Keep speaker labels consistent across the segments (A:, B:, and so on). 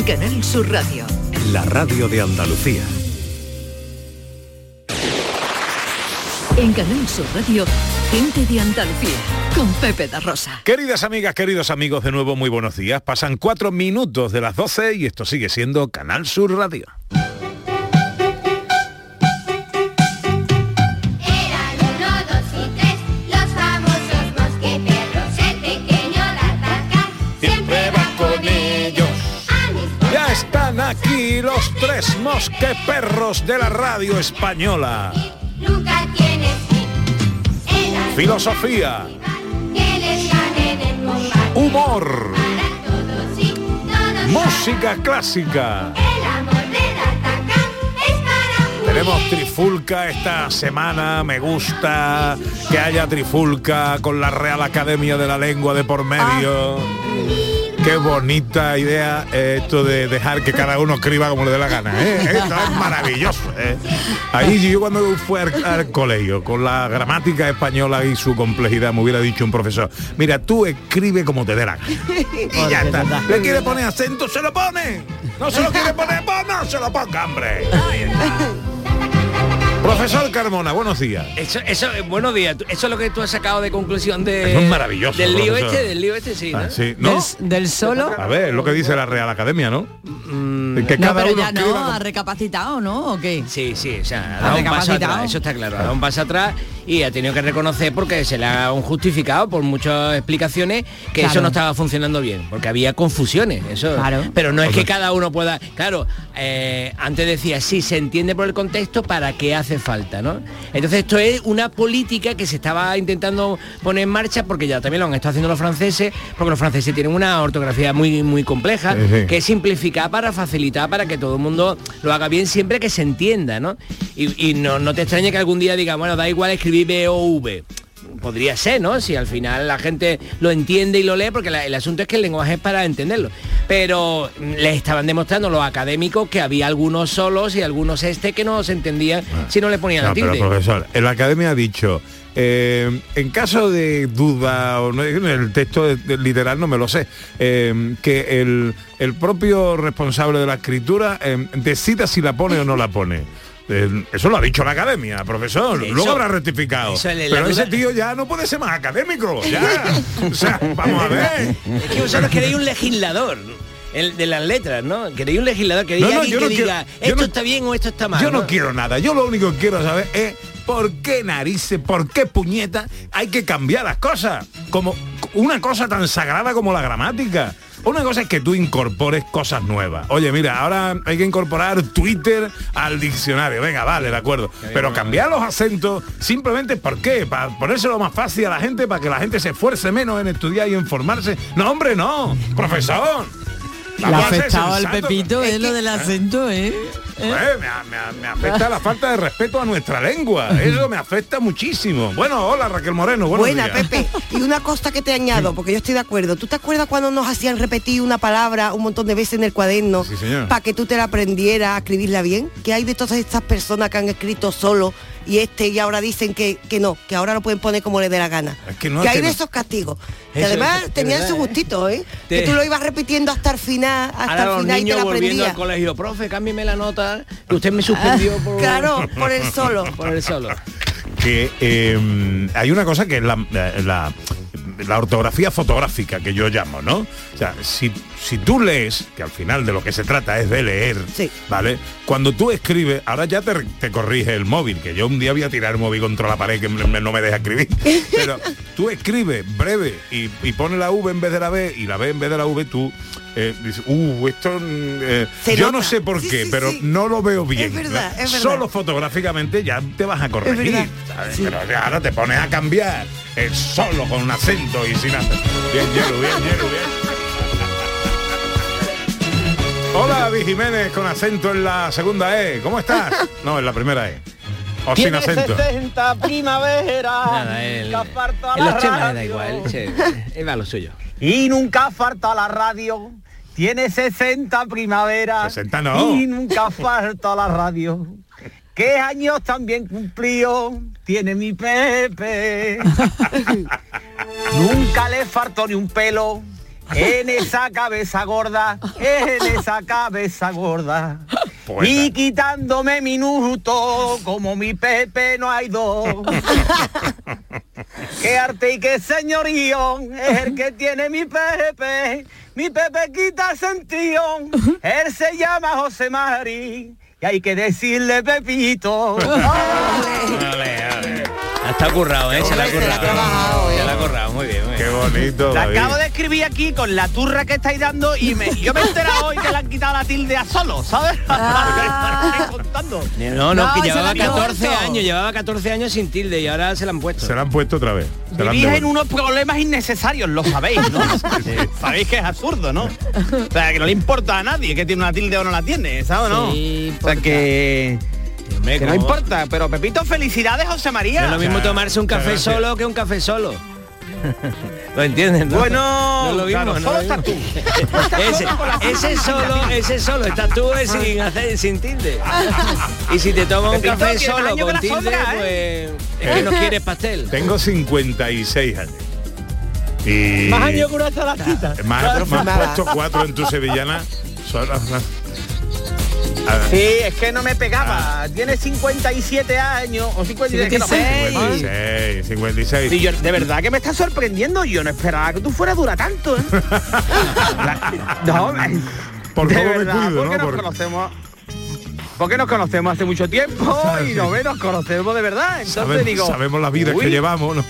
A: en Canal Sur Radio.
B: La radio de Andalucía.
A: En Canal Sur Radio, gente de Andalucía, con Pepe da Rosa.
C: Queridas amigas, queridos amigos, de nuevo muy buenos días. Pasan cuatro minutos de las 12 y esto sigue siendo Canal Sur Radio.
D: Los
C: tres mosqueperros de la radio española.
D: nunca tienes
C: Filosofía, humor, música clásica. Tenemos trifulca esta semana, me gusta que haya trifulca con la Real Academia de la Lengua de por medio. Qué bonita idea eh, esto de dejar que cada uno escriba como le dé la gana. ¿eh? Esto es maravilloso. ¿eh? Ahí yo cuando fui al, al colegio con la gramática española y su complejidad me hubiera dicho un profesor, mira, tú escribe como te dé la gana. Y ya está. ¿Le quiere poner acento? Se lo pone. No se lo quiere poner, pues no se lo ponga, hombre. Profesor Carmona, buenos días.
E: Eso, eso, eh, buenos días. Eso es lo que tú has sacado de conclusión de.
C: Eso es maravilloso,
E: Del lío
C: profesor.
E: este, del lío este, sí. ¿no?
C: Ah, sí, ¿no?
F: Del, del solo.
C: A ver, es lo que dice la Real Academia, ¿no? que
F: No,
C: cada
F: pero
C: uno
F: ya no, ha recapacitado, ¿no? ¿O qué?
E: Sí, sí, o sea, ha dado un paso
F: recapacitado.
E: atrás, eso está claro, ha dado un paso atrás y ha tenido que reconocer porque se le ha un justificado por muchas explicaciones que eso no estaba funcionando bien, porque había confusiones, eso.
F: Claro.
E: Pero no es que cada uno pueda, claro, eh, antes decía, sí, se entiende por el contexto para qué hace falta, ¿no? Entonces esto es una política que se estaba intentando poner en marcha porque ya también lo han estado haciendo los franceses, porque los franceses tienen una ortografía muy muy compleja,
C: Sí, sí.
E: que es simplificar para facilitar para que todo el mundo lo haga bien siempre que se entienda, ¿no? Y, y no, no te extrañe que algún día diga, bueno, da igual escribir B o V. Podría ser, ¿no? Si al final la gente lo entiende y lo lee, porque la- el asunto es que el lenguaje es para entenderlo. Pero mm, les estaban demostrando los académicos que había algunos solos y algunos este que no se entendían si no le ponían
C: No,
E: la
C: pero
E: tilde.
C: profesor, en la academia ha dicho, eh, en caso de duda, o no, el texto de- de- literal no me lo sé, eh, que el, el propio responsable de la escritura eh, decida si la pone o no la pone. Eh, eso lo ha dicho la academia, profesor.
E: Eso-
C: Luego habrá rectificado.
E: es
C: Pero ese tío ya no puede ser más académico. Ya. o sea, vamos a ver.
E: Es que vosotros queréis un legislador. El de las letras, ¿no? Queréis un legislador, queréis
C: No, no,
E: alguien
C: yo
E: que
C: no
E: diga, esto
C: no-
E: está bien o esto está mal.
C: Yo no quiero nada. Yo lo único que quiero saber es por qué narices, por qué puñeta hay que cambiar las cosas. Como una cosa tan sagrada como la gramática. Una cosa es que tú incorpores cosas nuevas. Oye, mira, ahora hay que incorporar Twitter al diccionario. Venga, vale, de acuerdo. Pero cambiar los acentos simplemente ¿por qué? Para ponérselo más fácil a la gente, para que la gente se esfuerce menos en estudiar y en formarse. No, hombre, no. Profesor.
F: Le ha
C: Vamos a ser
F: afectado al. Pepito, es lo del acento, ¿eh?
C: Eh, me, me- me afecta la falta de respeto a nuestra lengua. Eso me afecta muchísimo. Bueno, hola Raquel Moreno.
G: Buena,
C: días.
G: Pepe. Y una cosa que te añado, porque yo estoy de acuerdo. ¿Tú te acuerdas cuando nos hacían repetir una palabra un montón de veces en el cuaderno
C: Sí,
G: para que tú te la aprendieras a escribirla bien? Que hay de todas estas personas que han escrito solo y este y ahora dicen que, que no, que ahora lo pueden poner como les dé la gana.
C: Es que no, es
G: hay
C: que
G: de
C: no.
G: esos castigos. Que
E: Eso
G: además
E: es
G: tenían
E: verdad,
G: su
E: ¿eh?
G: gustito, ¿eh?
E: Te-
G: Que tú lo ibas repitiendo hasta el final, hasta
E: Ahora
G: el
E: los
G: final y te
E: niños
G: la
E: volviendo al colegio, profe, cámbiame la nota, que usted me suspendió por...
G: Claro, por el solo.
E: por el solo.
C: Que eh, hay una cosa que es la, la- la ortografía fotográfica que yo llamo, ¿no? O sea, si, si tú lees, que al final de lo que se trata es de leer,
G: Sí.
C: ¿vale? Cuando tú escribes, ahora ya te, te corrige el móvil, que yo un día voy a tirar el móvil contra la pared que me- me- no me deja escribir. Pero tú escribes breve y, y pones la V en vez de la B y la B en vez de la V, tú eh, dices, uh, esto... eh, yo
G: nota.
C: no sé por qué,
G: sí,
C: pero
G: sí.
C: no lo veo bien.
G: verdad, es verdad.
C: Solo fotográficamente ya te vas a corregir. Pero ahora te pones a cambiar el solo con un acento y sin acento. Bien, Yelu, bien, Yelu, bien. Hola, David Jiménez, con acento en la segunda E. ¿Cómo estás? No, en la primera E. O sin acento.
H: 60 primavera.
E: Nada, él,
H: nunca falta
E: en
H: la
E: los temas le da
H: radio.
E: igual, che, él va a lo suyo.
H: Y nunca falta la radio. Tiene 60 primavera.
C: 60 no.
H: Y nunca falta la radio. ¿Qué años también cumplió? Tiene mi Pepe. nunca le faltó ni un pelo. En esa cabeza gorda, en esa cabeza gorda. Y quitándome minutos, como mi Pepe no hay dos. qué arte y qué señorío es el que tiene mi Pepe. Mi Pepe quita sentido. Él se llama José Mari. Y hay que decirle Pepito.
E: Está currado, ¿eh? Se la ha
G: Hombre, se la ha
E: currado.
G: trabajado, ¿eh?
E: Se la ha currado, muy bien, muy bien.
C: Qué bonito.
H: La
C: David.
H: acabo de escribir aquí con la turra que estáis dando y me, yo me he enterado hoy que le han quitado la tilde a solo, ¿sabes?
F: Ah.
H: Contando.
E: No, no,
F: No,
E: que llevaba
F: la han
E: 14
F: puesto.
E: años, llevaba 14 años sin tilde y ahora se la han puesto.
C: Se la han puesto otra vez. Se la han
H: Vivís en unos problemas innecesarios, lo sabéis, ¿no? Sabéis que es absurdo, ¿no? O sea, que no le importa a nadie que tiene una tilde o no la tiene, ¿sabes o no?
F: Sí,
H: o sea, que,
E: Hombre,
H: que no importa. Pero Pepito, felicidades, José María.
E: No es lo mismo tomarse un café
C: gracias.
E: solo que un café solo. ¿Lo entienden? no?
H: Bueno,
E: no lo mismo,
H: claro,
E: no
H: solo
E: lo
H: estás tú.
E: Ese,
H: solo
E: ese solo, ese solo, estás tú eh, sin hacer, sin tilde. Y si te tomas un café solo con tilde,
H: sobra,
E: pues es que no quieres pastel.
C: Tengo 56 años. Y
H: Más años que una
C: más, más
G: nada.
C: puesto cuatro en tu sevillana. Solo-
H: Sí, es que no me pegaba. Tiene 57 años o 56. que no me-
C: 56, 56.
H: Y yo, de verdad que me está sorprendiendo. Yo no esperaba que tú fueras dura tanto, ¿eh? La- no,
C: Por
H: de
C: poco me
H: verdad,
C: cuido,
H: porque
C: ¿no?
H: nos
C: Por-
H: conocemos. Porque nos conocemos hace mucho tiempo y no nos conocemos de verdad. Entonces
C: Sabemos,
H: digo.
C: sabemos las vidas
H: uy,
C: que llevamos, ¿no?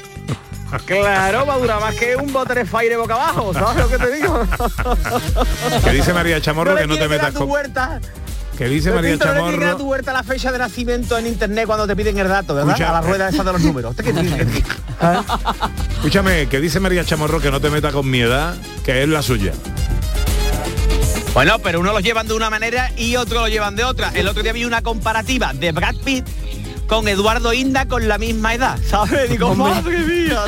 H: Claro, va a durar más que un bote de fire boca abajo, ¿sabes lo que te digo?
C: Que dice María Chamorro
H: le
C: que no te metas con...
H: huerta.
C: Que dice María
H: Pepito, no tu
C: Chamorro...
H: huerta la fecha de nacimiento en internet cuando te piden el dato, ¿verdad?
C: Escucha,
H: a la rueda esa de los números. ¿Usted qué tiene?
C: Escúchame, que dice María Chamorro que no te metas con mi edad, que es la suya.
H: Bueno, pero uno los llevan de una manera y otro lo llevan de otra. El otro día vi una comparativa de Brad Pitt con Eduardo Inda con la misma edad, ¿sabes? Digo, madre mía.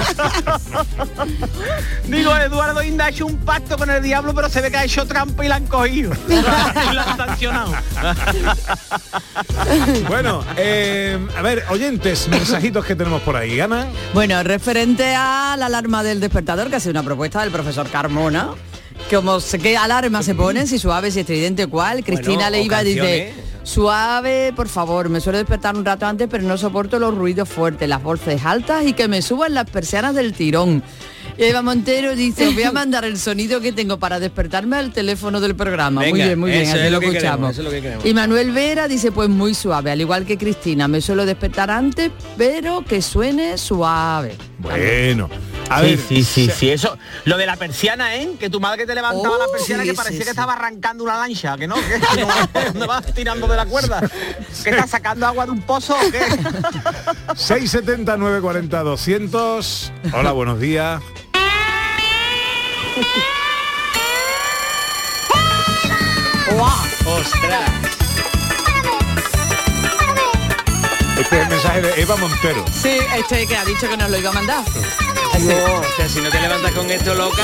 H: Digo, Eduardo Inda ha hecho un pacto con el diablo, pero se ve que ha hecho trampa y la han cogido. y la han sancionado.
C: Bueno, eh, a ver, oyentes, mensajitos que tenemos por ahí. Ana,
F: Bueno, referente a la alarma del despertador, que ha sido una propuesta del profesor Carmona, como sé qué alarma se pone, si suave, si estridente, cuál. Cristina
E: Bueno,
F: le iba y dice. Suave, por favor, me suelo despertar un rato antes, pero no soporto los ruidos fuertes, las voces altas y que me suban las persianas del tirón. Eva Montero dice, voy a mandar el sonido que tengo para despertarme al teléfono del programa. muy bien, muy bien, así
E: es
F: lo
E: que
F: escuchamos.
E: eso es lo que queremos.
F: Y Manuel Vera dice, pues muy suave, al igual que Cristina, me suelo despertar antes, pero que suene suave.
C: bueno. A
H: sí,
C: ver,
H: sí, sí, sí, eso. Lo de la persiana, ¿eh? Que tu madre te levantaba
F: Oh,
H: la persiana
G: sí,
H: que parecía
G: sí,
H: que
G: sí.
H: estaba arrancando una lancha, que no, que no, no vas tirando de la cuerda. ¿Que estás sacando agua de un pozo o qué?
C: 670 940 200. Hola, buenos días.
E: ¡Ostras!
C: Este es el mensaje de Eva Montero.
F: Sí, este que ha dicho que nos lo iba a mandar.
E: O sea, si no te levantas con esto loca,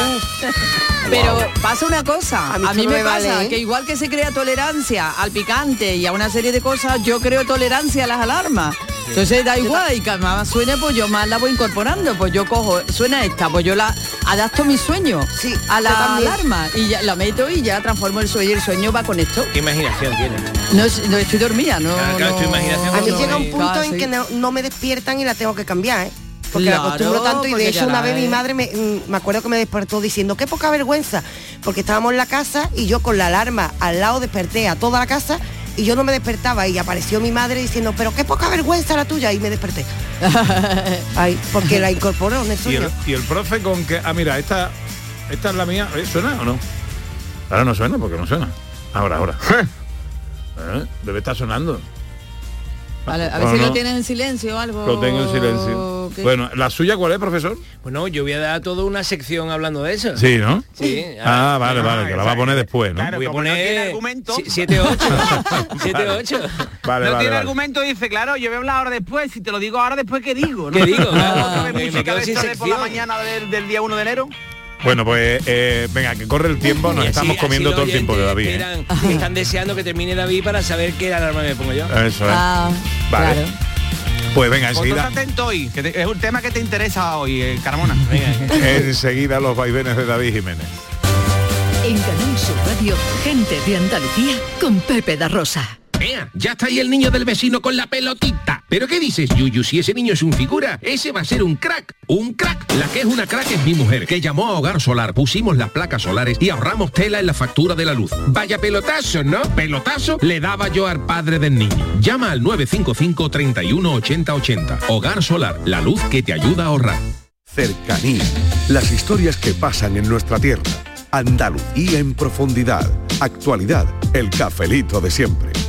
F: Pero pasa una cosa,
G: A
F: a
G: mí
F: me
G: me
F: pasa
G: vale, ¿eh?
F: que igual que se crea tolerancia al picante y a una serie de cosas, yo creo tolerancia a las alarmas. Entonces da igual y que más suene, pues yo más la voy incorporando. Pues yo cojo, suena esta, pues yo la adapto mi sueño
G: Sí,
F: a la alarma y ya la meto y ya transformo el sueño y el sueño va con esto.
E: qué imaginación tiene.
F: No, es- no estoy dormida, no.
E: Claro, claro,
F: no-
E: tu imaginación
G: A mí
E: no,
G: llega un punto
F: claro,
G: en
F: sí.
G: que no, no me despiertan y la tengo que cambiar, ¿eh? Porque
F: Claro,
G: la acostumbro tanto y de hecho una vez mi madre me, mm, me acuerdo que me despertó diciendo qué poca vergüenza, porque estábamos en la casa y yo con la alarma al lado desperté a toda la casa y yo no me despertaba y apareció mi madre diciendo pero qué poca vergüenza la tuya y me desperté. Ay, porque la incorporó en el
C: Y
G: sueño.
C: el, y el profe con que... Ah, mira, esta, esta es la mía. ¿Eh, ¿Suena o no? Ahora no suena porque no suena. Ahora, ahora. ¿Eh? Debe estar sonando.
F: A ver
C: No,
F: si
C: no.
F: lo tienes en silencio o algo.
C: Lo tengo en silencio.
F: ¿Qué?
C: Bueno, ¿la suya cuál es, profesor?
E: Bueno, yo voy a dar toda una sección hablando de eso.
C: Sí, ¿no?
E: Sí.
C: Ah, vale, vale, que la va a poner después, ¿no?
H: Claro,
E: Voy a
H: no
E: poner
H: argumento.
E: 7-8. 7-8.
C: Vale,
H: no
C: vale,
H: tiene
C: vale.
H: argumento dice, claro, yo voy a hablar ahora después, si te lo digo ahora después, ¿qué digo?
E: ¿Qué digo?
H: ¿Otra vez
E: me- me
H: por la mañana del, del día 1 de enero?
C: Bueno, pues eh, venga, que corre el tiempo, nos estamos comiendo todo el tiempo de David. ¿eh?
E: esperan- están deseando que termine David para saber qué alarma me pongo yo.
C: Eso es.
F: Ah,
C: Vale.
F: claro.
C: Pues venga,
H: Pues
C: enseguida,
H: atento hoy, que te- es un tema que te interesa hoy, eh, Carmona.
E: Venga.
C: enseguida los vaivenes de David Jiménez.
A: En Canal Sur Radio, gente de Andalucía con Pepe da Rosa.
I: Ea, ya está ahí el niño del vecino con la pelotita. ¿Pero qué dices, Yuyu? Si ese niño es un figura, ese va a ser un crack. Un crack. La que es una crack es mi mujer, que llamó a Hogar Solar, pusimos las placas solares y ahorramos tela en la factura de la luz. Vaya pelotazo, ¿no? Pelotazo le daba yo al padre del niño. Llama al 955 31 80 80. Hogar Solar, la luz que te ayuda a ahorrar.
B: Cercanía. Las historias que pasan en nuestra tierra. Andalucía en profundidad. Actualidad. El cafelito de siempre.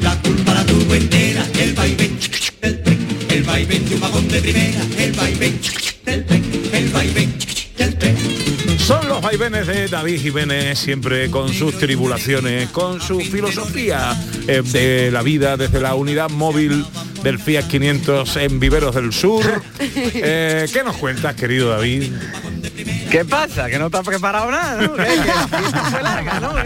J: La culpa la tuvo entera el vaivén del tren, el vaivén de un vagón de primera, el vaivén del tren, el vaivén del tren.
C: Son los vaivenes de David Jiménez, siempre con sus tribulaciones, con su filosofía eh, de la vida desde la unidad móvil del Fiat 500 en Viveros del Sur. Eh, ¿Qué nos cuentas, querido David?
H: ¿Qué pasa? ¿Que no está preparado nada? ¿no? ¿Qué? Que la fiesta fue larga, ¿no?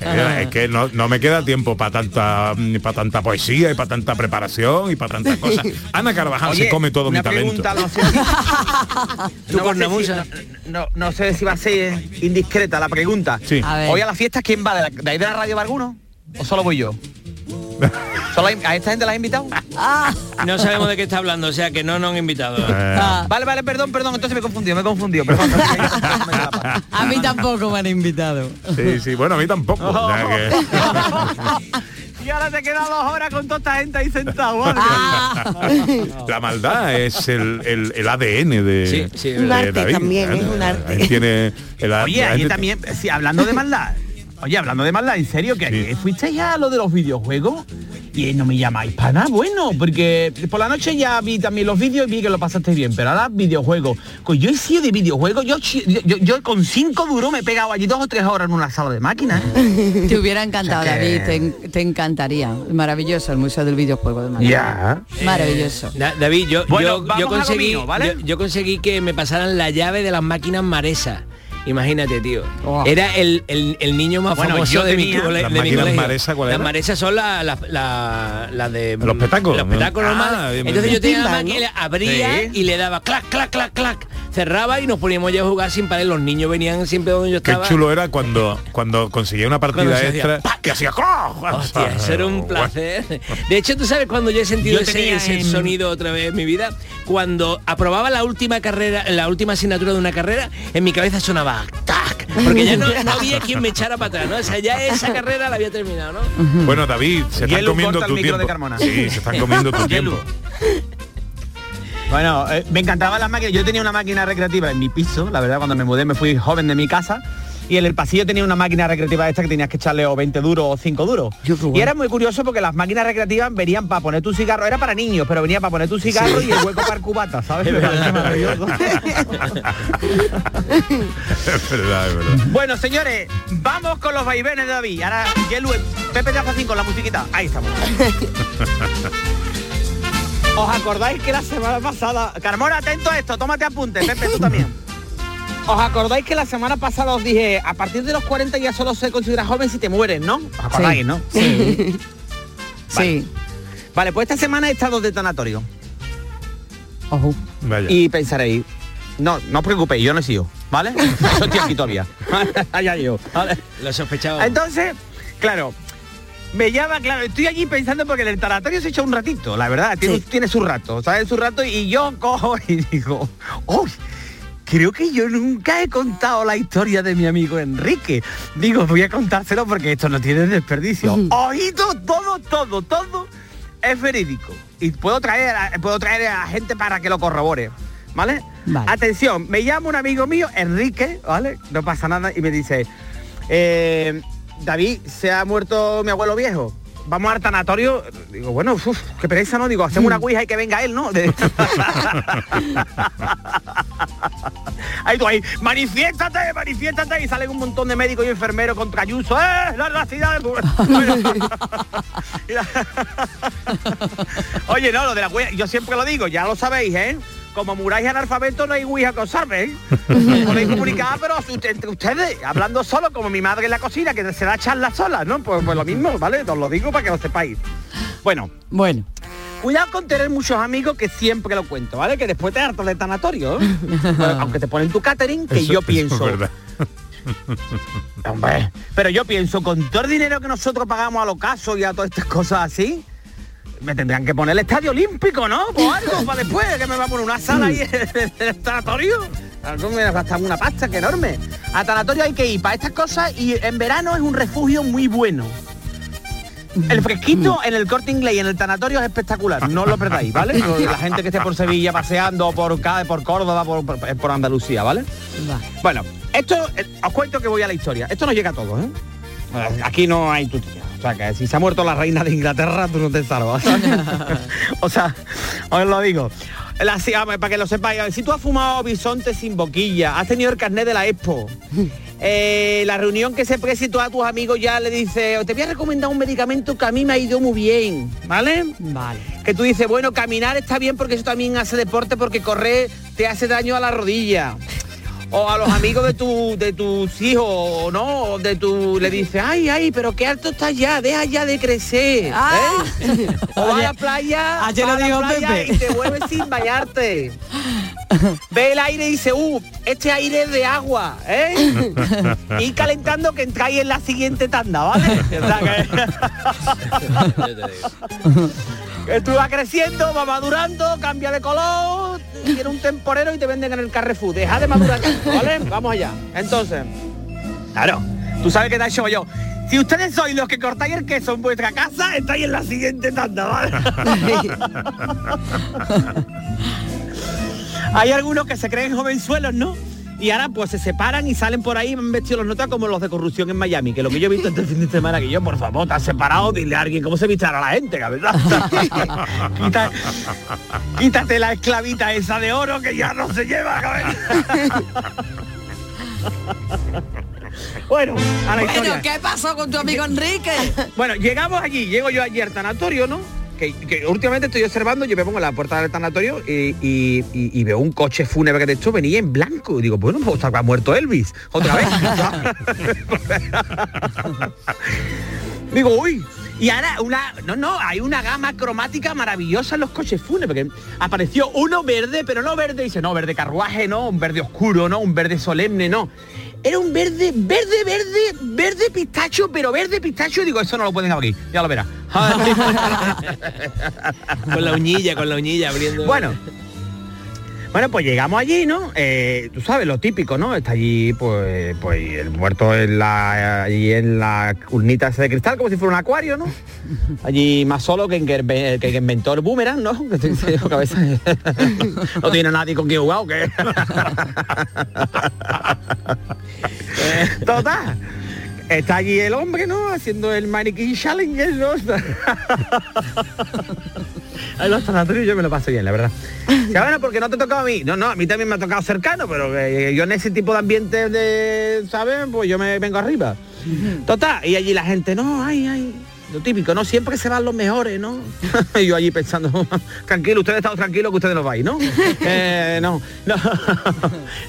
C: Eh, es que no, no me queda tiempo para tanta para tanta poesía y para tanta preparación y para tantas cosas. Ana Carvajal
H: Oye,
C: se come todo mi talento.
H: pregunta, no sé si- no, sé si va a ser indiscreta la pregunta.
C: Sí. A ver.
H: Hoy a la fiesta, ¿quién va? ¿De, la- de ahí de la radio va alguno? ¿O solo voy yo? ¿Solo hay- ¿A esta gente la has invitado?
E: No sabemos de qué está hablando, o sea que no nos han invitado.
C: Eh,
H: Vale, vale, perdón, perdón, entonces me he confundido, me he confundido. Perdón,
F: A mí tampoco me han invitado.
C: Sí, sí, bueno, a mí tampoco. o sea que-
H: y ahora te quedan dos horas con toda esta gente ahí sentada. ¿vale?
C: La maldad es el, el- el ADN de,
E: Sí, sí,
C: de
G: Un arte
C: David.
G: también,
C: ¿eh?
G: es un arte.
C: Ahí Tiene el
H: Oye,
C: gente-
H: también, sí, hablando de maldad. Oye, hablando de maldad, ¿en serio? ¿Que ayer fuiste ya a lo de los videojuegos? Y no me llamáis para nada bueno, porque por la noche ya vi también los vídeos y vi que lo pasaste bien, pero ahora videojuegos. Pues yo he sido de videojuegos, yo, yo, yo- yo con cinco duros me he pegado allí dos o tres horas en una sala de máquinas. ¿eh?
F: Te hubiera encantado,
H: O sea que-
F: David, te, te encantaría. Maravilloso el Museo del Videojuego de Madrid.
H: Ya.
F: Maravilloso.
E: Da- David, yo,
H: Bueno,
E: yo, conseguí,
H: mío, ¿vale?
E: yo, yo conseguí que me pasaran la llave de las máquinas Maresa. Imagínate, tío.
F: Oh.
E: Era el, el- el niño más
H: Bueno,
E: famoso
H: yo
E: de mi,
H: tenía-
C: ¿Las
E: de mi colegio.
C: Maresa cuál
E: Las? Maresas son las la, la- las de...
C: Los petacos,
E: Los
C: ¿no?
E: petacos
C: Ah,
E: normales. Entonces yo tenía la máquina,
G: ¿no?
E: abría
H: Sí.
E: y le daba clac, clac, clac, clac. Cerraba y nos poníamos ya a jugar sin parar. Los niños venían siempre donde yo
C: Qué
E: estaba.
C: chulo era cuando cuando conseguía una partida
E: Cuando se hacía
C: extra que hacía.
E: Hostia, eso era un placer. De hecho, tú sabes cuando yo he sentido
H: Yo
E: ese,
H: tenía
E: ese
H: en-
E: sonido otra vez en mi vida, cuando aprobaba la última carrera, la última asignatura de una carrera, en mi cabeza sonaba tac, porque ya no, no había quien me echara para atrás, ¿no? O sea, ya esa carrera la había terminado, ¿no?
C: Bueno, David, se están
H: Yelu,
C: comiendo tu
H: micro
C: tiempo.
H: de Carmona.
C: Sí, se están comiendo tu tiempo.
H: Bueno, eh, me encantaban las máquinas. Yo tenía una máquina recreativa en mi piso, la verdad, cuando me mudé me fui joven de mi casa. Y en el pasillo tenía una máquina recreativa esta que tenías que echarle o 20 duros o 5 duros.
G: Yo,
H: Y era muy curioso porque las máquinas recreativas venían para poner tu cigarro. Era para niños, pero venía para poner tu cigarro y el hueco para el cubata, ¿sabes? Me parece maravilloso.
C: Es verdad, es verdad.
H: bueno, señores, vamos con los vaivenes de David. Ahora, Yelu, Pepe de Afacín con la musiquita. Ahí estamos. ¿Os acordáis que la semana pasada... Carmona, atento a esto, tómate apunte, Pepe, tú también. ¿Os acordáis que la semana pasada os dije, a partir de los 40 ya solo se considera joven si te mueres, ¿no? ¿Os acordáis,
F: Sí.
H: no?
F: Sí. Sí.
H: Vale, pues esta semana he estado de tanatorio.
F: Ojo.
C: Vaya.
H: Y pensaréis, no, no os preocupéis, yo no he sido, ¿vale? Yo estoy aquí todavía. Allá yo, ¿vale?
E: Lo sospechaba.
H: Entonces, claro, me llama, claro, estoy allí pensando porque el tanatorio se echa un ratito, la verdad, tiene,
G: Sí.
H: tiene su rato, ¿sabes? Su rato y yo cojo y digo, ¡uy! Creo que yo nunca he contado la historia de mi amigo Enrique. Digo, voy a contárselo porque esto no tiene desperdicio. Oído todo, todo, todo es verídico. Y puedo traer, a, puedo traer a gente para que lo corrobore. ¿Vale?
F: Vale.
H: Atención, me llama un amigo mío, Enrique, ¿vale? No pasa nada, y me dice, eh, David, se ha muerto mi abuelo viejo. Vamos al tanatorio. Digo, bueno, uf, qué pereza, ¿no? Digo, hacemos una ouija y que venga él, ¿no? Ahí tú ahí, manifiéstate, manifiéstate, y salen un montón de médicos y enfermeros contra Ayuso, ¡eh! La, ciudad Oye, no, lo de la Ouija, yo siempre lo digo, ya lo sabéis, ¿eh? Como muráis analfabeto no hay Ouija que os salve, ¿eh? Podéis comunicar, pero entre ustedes, hablando solo, como mi madre en la cocina, que se da charla sola, ¿no? Pues, pues lo mismo, ¿vale? Os lo digo para que lo sepáis. Bueno,
F: Bueno,
H: Cuidado con tener muchos amigos que siempre lo cuento, ¿vale? Que después te hartas de tanatorio, ¿eh? Bueno, aunque te ponen tu catering, que
C: Eso-
H: yo
C: es
H: pienso. Hombre, pero yo pienso, con todo el dinero que nosotros pagamos a los casos y a todas estas cosas así, me tendrán que poner el estadio olímpico, ¿no? O algo para después, que me va a poner una sala ahí en el tanatorio. Algo me una pasta que enorme. A tanatorio hay que ir para estas cosas y en verano es un refugio muy bueno. El fresquito en el corte inglés y en el tanatorio es espectacular, no lo perdáis, ¿vale? La gente que esté por Sevilla paseando, por por Córdoba, por, por- por Andalucía, ¿vale?
F: va.
H: Bueno, esto, eh, os cuento que voy a la historia. Esto nos llega a todos, ¿eh? Eh, Aquí no hay tutía. Sea, que si se ha muerto la reina de Inglaterra, tú no te salvas. o sea, os lo digo. La- para que lo sepáis, si tú has fumado bisonte sin boquilla, has tenido el carnet de la Expo, eh, la reunión que se presentó a tus amigos ya le dice, te voy a recomendar un medicamento que a mí me ha ido muy bien, ¿vale?
F: Vale.
H: que tú dices, bueno, caminar está bien porque eso también hace deporte porque correr te hace daño a la rodilla. O a los amigos de tu de tus hijos, ¿no? O de tu le dices, ay, ay, pero qué alto estás ya, deja ya de crecer.
F: Ah.
H: ¿eh? O va a la playa,
F: ayer lo dijo
H: playa
F: Pepe.
H: y te vuelves sin bañarte. Ve el aire y dice, uh, este aire es de agua, ¿eh? Y calentando que entráis en la siguiente tanda, ¿vale? O sea que- tú vas creciendo, va madurando, cambia de color, tiene un temporero y te venden en el Carrefour. Deja de madurar ¿vale? Vamos allá. Entonces, claro, tú sabes que te he hecho yo. Si ustedes sois los que cortáis el queso en vuestra casa, estáis en la siguiente tanda, ¿vale? Hay algunos que se creen jovenzuelos, ¿no? Y ahora pues se separan y salen por ahí y me han vestido los notas como los de corrupción en Miami, que lo que yo he visto este fin de semana, que yo, por favor, te has separado, dile a alguien cómo se viste ahora la gente, cabrón. Quita- quítate la esclavita esa de oro que ya no se lleva, cabrón. bueno, a la
F: Bueno,
H: historia.
F: ¿qué pasó con tu amigo Enrique?
H: Bueno, llegamos allí, llego yo allí al tanatorio, ¿no? Que, que últimamente estoy observando, yo me pongo en la puerta del tanatorio y, y- y- y veo un coche fúnebre que de hecho venía en blanco. Y digo, bueno, pues ha muerto Elvis, otra vez. digo, uy. Y ahora una. No, no, hay una gama cromática maravillosa en los coches fúnebres. Porque apareció uno verde, pero no verde, dice, no, verde carruaje, no, un verde oscuro, no, un verde solemne, no. Era un verde, verde, verde, verde pistacho, pero verde pistacho, digo, eso no lo pueden abrir, ya lo verás.
E: Con la uñilla, con la uñilla abriendo.
H: Bueno. Bueno, pues llegamos allí, ¿no? Eh, tú sabes, lo típico, ¿no? Está allí, pues, pues el muerto en la, allí en la urnita esa de cristal, como si fuera un acuario, ¿no? Allí más solo que, que, que- que inventó el boomerang, ¿no? No tiene nadie con quien jugar, ¿o qué? Total. Está allí el hombre, ¿no? Haciendo el mannequin challenge, ¿no? Ahí los sanatorios yo me lo paso bien, la verdad. Ya bueno, porque no te tocaba a mí. No, no, a mí también me ha tocado cercano, pero eh, yo en ese tipo de ambiente de, ¿sabes? Pues yo me vengo arriba. Total, y allí la gente, no, ay, ay. Lo típico, ¿no? Siempre se van los mejores, ¿no? yo allí pensando, tranquilo, ustedes están tranquilos que ustedes no vais, ¿no? Eh, no, no.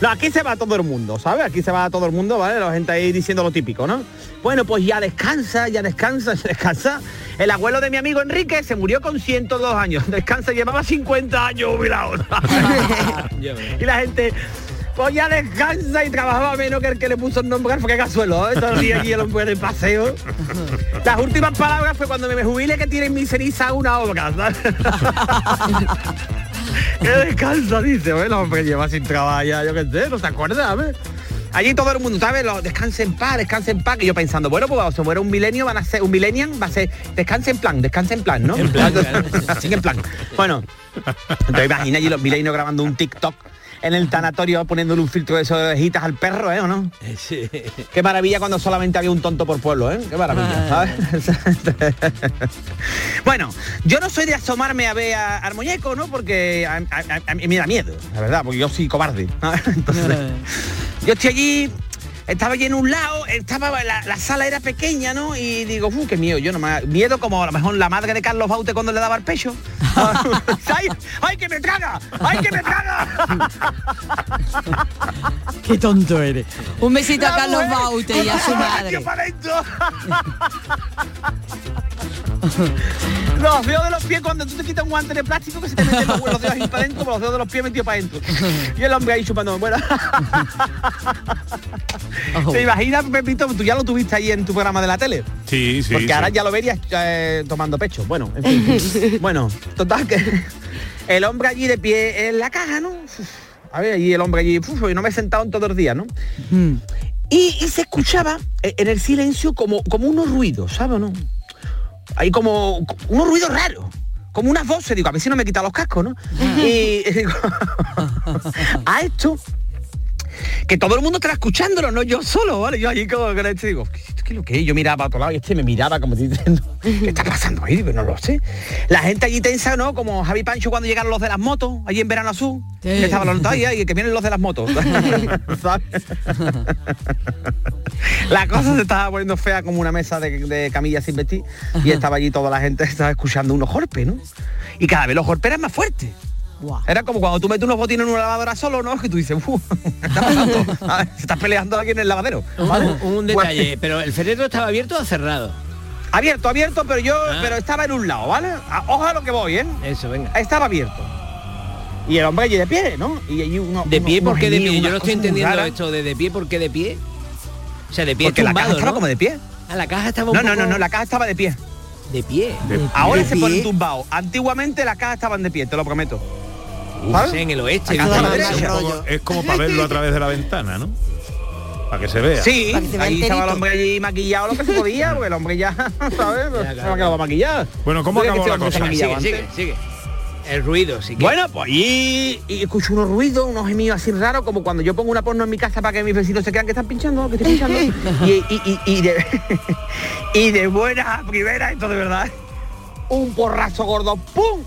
H: no, aquí se va todo el mundo, ¿sabes? Aquí se va todo el mundo, ¿vale? La gente ahí diciendo lo típico, ¿no? Bueno, pues ya descansa, ya descansa, ya descansa. El abuelo de mi amigo Enrique se murió con 102 años. Descansa, llevaba 50 años jubilado. y la gente, pues ya descansa y trabajaba menos que el que le puso el nombre, porque casuelo, ¿eh? Todos los días aquí el hombre de paseo. Las últimas palabras fue cuando me jubile que tiene en mi ceniza una obra. ¿sabes? que descansa, dice, bueno, hombre, lleva sin trabajo ya, yo qué sé, no se acuerda, a ver. Allí todo el mundo, ¿sabes? Lo, descanse en paz, descanse en paz. Y yo pensando, bueno, pues cuando se muere un milenio, van a ser, un millennial va a ser, descanse en plan, descanse en plan, ¿no?
E: En plan.
H: Así que en plan. Bueno, entonces imagina allí los milenios grabando un TikTok en el tanatorio poniéndole un filtro de esos de ovejitas al perro, ¿eh? ¿O no?
E: Sí.
H: Qué maravilla cuando solamente había un tonto por pueblo, ¿eh? Qué maravilla, ¿sabes? bueno, yo no soy de asomarme a ver a- al muñeco, ¿no? Porque a, a- me da miedo, la verdad, porque yo soy cobarde. Entonces, yo estoy allí, estaba allí en un lado, estaba la, la sala era pequeña, ¿no? Y digo, ¡uh, qué miedo! Yo no me miedo como a lo mejor la madre de Carlos Baute cuando le daba el pecho. ¡Ay, ay, que me traga! ¡Ay, que me traga!
F: Qué tonto eres. Un besito a
H: La
F: Carlos
H: mujer
F: Baute y a su madre.
H: Los dedos de los pies cuando tú te quitas un guante de plástico que se te meten los, los dedos ahí para adentro, con los dedos de los pies metidos para adentro. Y el hombre ahí chupando. Bueno. ¿Se imagina, Pepito? Tú ya lo tuviste ahí en tu programa de la tele.
C: Sí, sí.
H: Porque
C: sí.
H: ahora ya lo verías eh, tomando pecho. Bueno, en fin. bueno, total que el hombre allí de pie en la caja, ¿no? A ver, allí el hombre allí, uf, yo no me he sentado en todos los días, ¿no? Y, y se escuchaba eh, en el silencio como, como unos ruidos, ¿sabes o no? Hay como unos ruidos raros. Como unas voces, digo, a ver si no me he quitado los cascos, ¿no? y digo, a esto, que todo el mundo estaba escuchándolo, no yo solo, ¿vale? Yo allí como con este digo, ¿qué, qué es lo que es? Yo miraba a otro lado y este me miraba como diciendo, ¿qué está pasando ahí? Digo, no lo sé. La gente allí tensa, ¿no? Como Javi Pancho cuando llegaron los de las motos, allí en Verano Azul, que estaban los ahí, que vienen los de las motos. La cosa se estaba poniendo fea como una mesa de, de camillas sin vestir y estaba allí toda la gente estaba escuchando unos golpes, ¿no? Y cada vez los golpes eran más fuertes. Era como cuando tú metes unos botines en una lavadora solo, ¿no? Que tú dices, "Uh, ¿qué está pasando? A ver, Se está peleando alguien en el lavadero. ¿vale?
E: Un, un
H: Pues-
E: detalle, pero el féretro estaba abierto o cerrado.
H: abierto, abierto, pero yo,
E: Ah.
H: pero estaba en un lado, ¿vale? A- Ojo a lo que voy, ¿eh?
E: Eso, venga.
H: Estaba abierto. Y el hombre allí de pie, ¿no? Y allí uno,
E: ¿De
H: uno-
E: pie por
H: unos
E: qué de pie? Yo no estoy entendiendo esto de de pie, ¿por qué de pie? O sea, de pie
H: Porque la caja
E: tumbado,
H: estaba
E: ¿no?
H: como de pie.
E: Ah, la caja estaba un
H: No, no,
E: poco-
H: no, no, la caja estaba de pie.
E: De pie.
H: Ahora
E: ¿De
H: se
E: pie?
H: ponen tumbados. Antiguamente las cajas estaban de pie, te lo prometo.
E: Sí, en el oeste.
H: La
C: Es como para verlo a través de la ventana, ¿no? Para que se vea.
H: Sí,
G: Para que se vea
H: ahí estaba el hombre allí maquillado lo que se podía, porque el hombre ya, ¿sabes? Se me ha quedado maquillado.
C: Bueno, ¿cómo
H: ¿Tú crees
C: acabó la
H: este se
C: cosa?
E: Sigue, sigue, sigue. El ruido, sí que.
H: Bueno, pues y, y escucho unos ruidos, unos gemidos así raros, como cuando yo pongo una porno en mi casa para que mis vecinos se crean que están pinchando, que estoy pinchando. y, y, y, y de, y de buena a primera, esto de verdad, un porrazo gordo, ¡pum!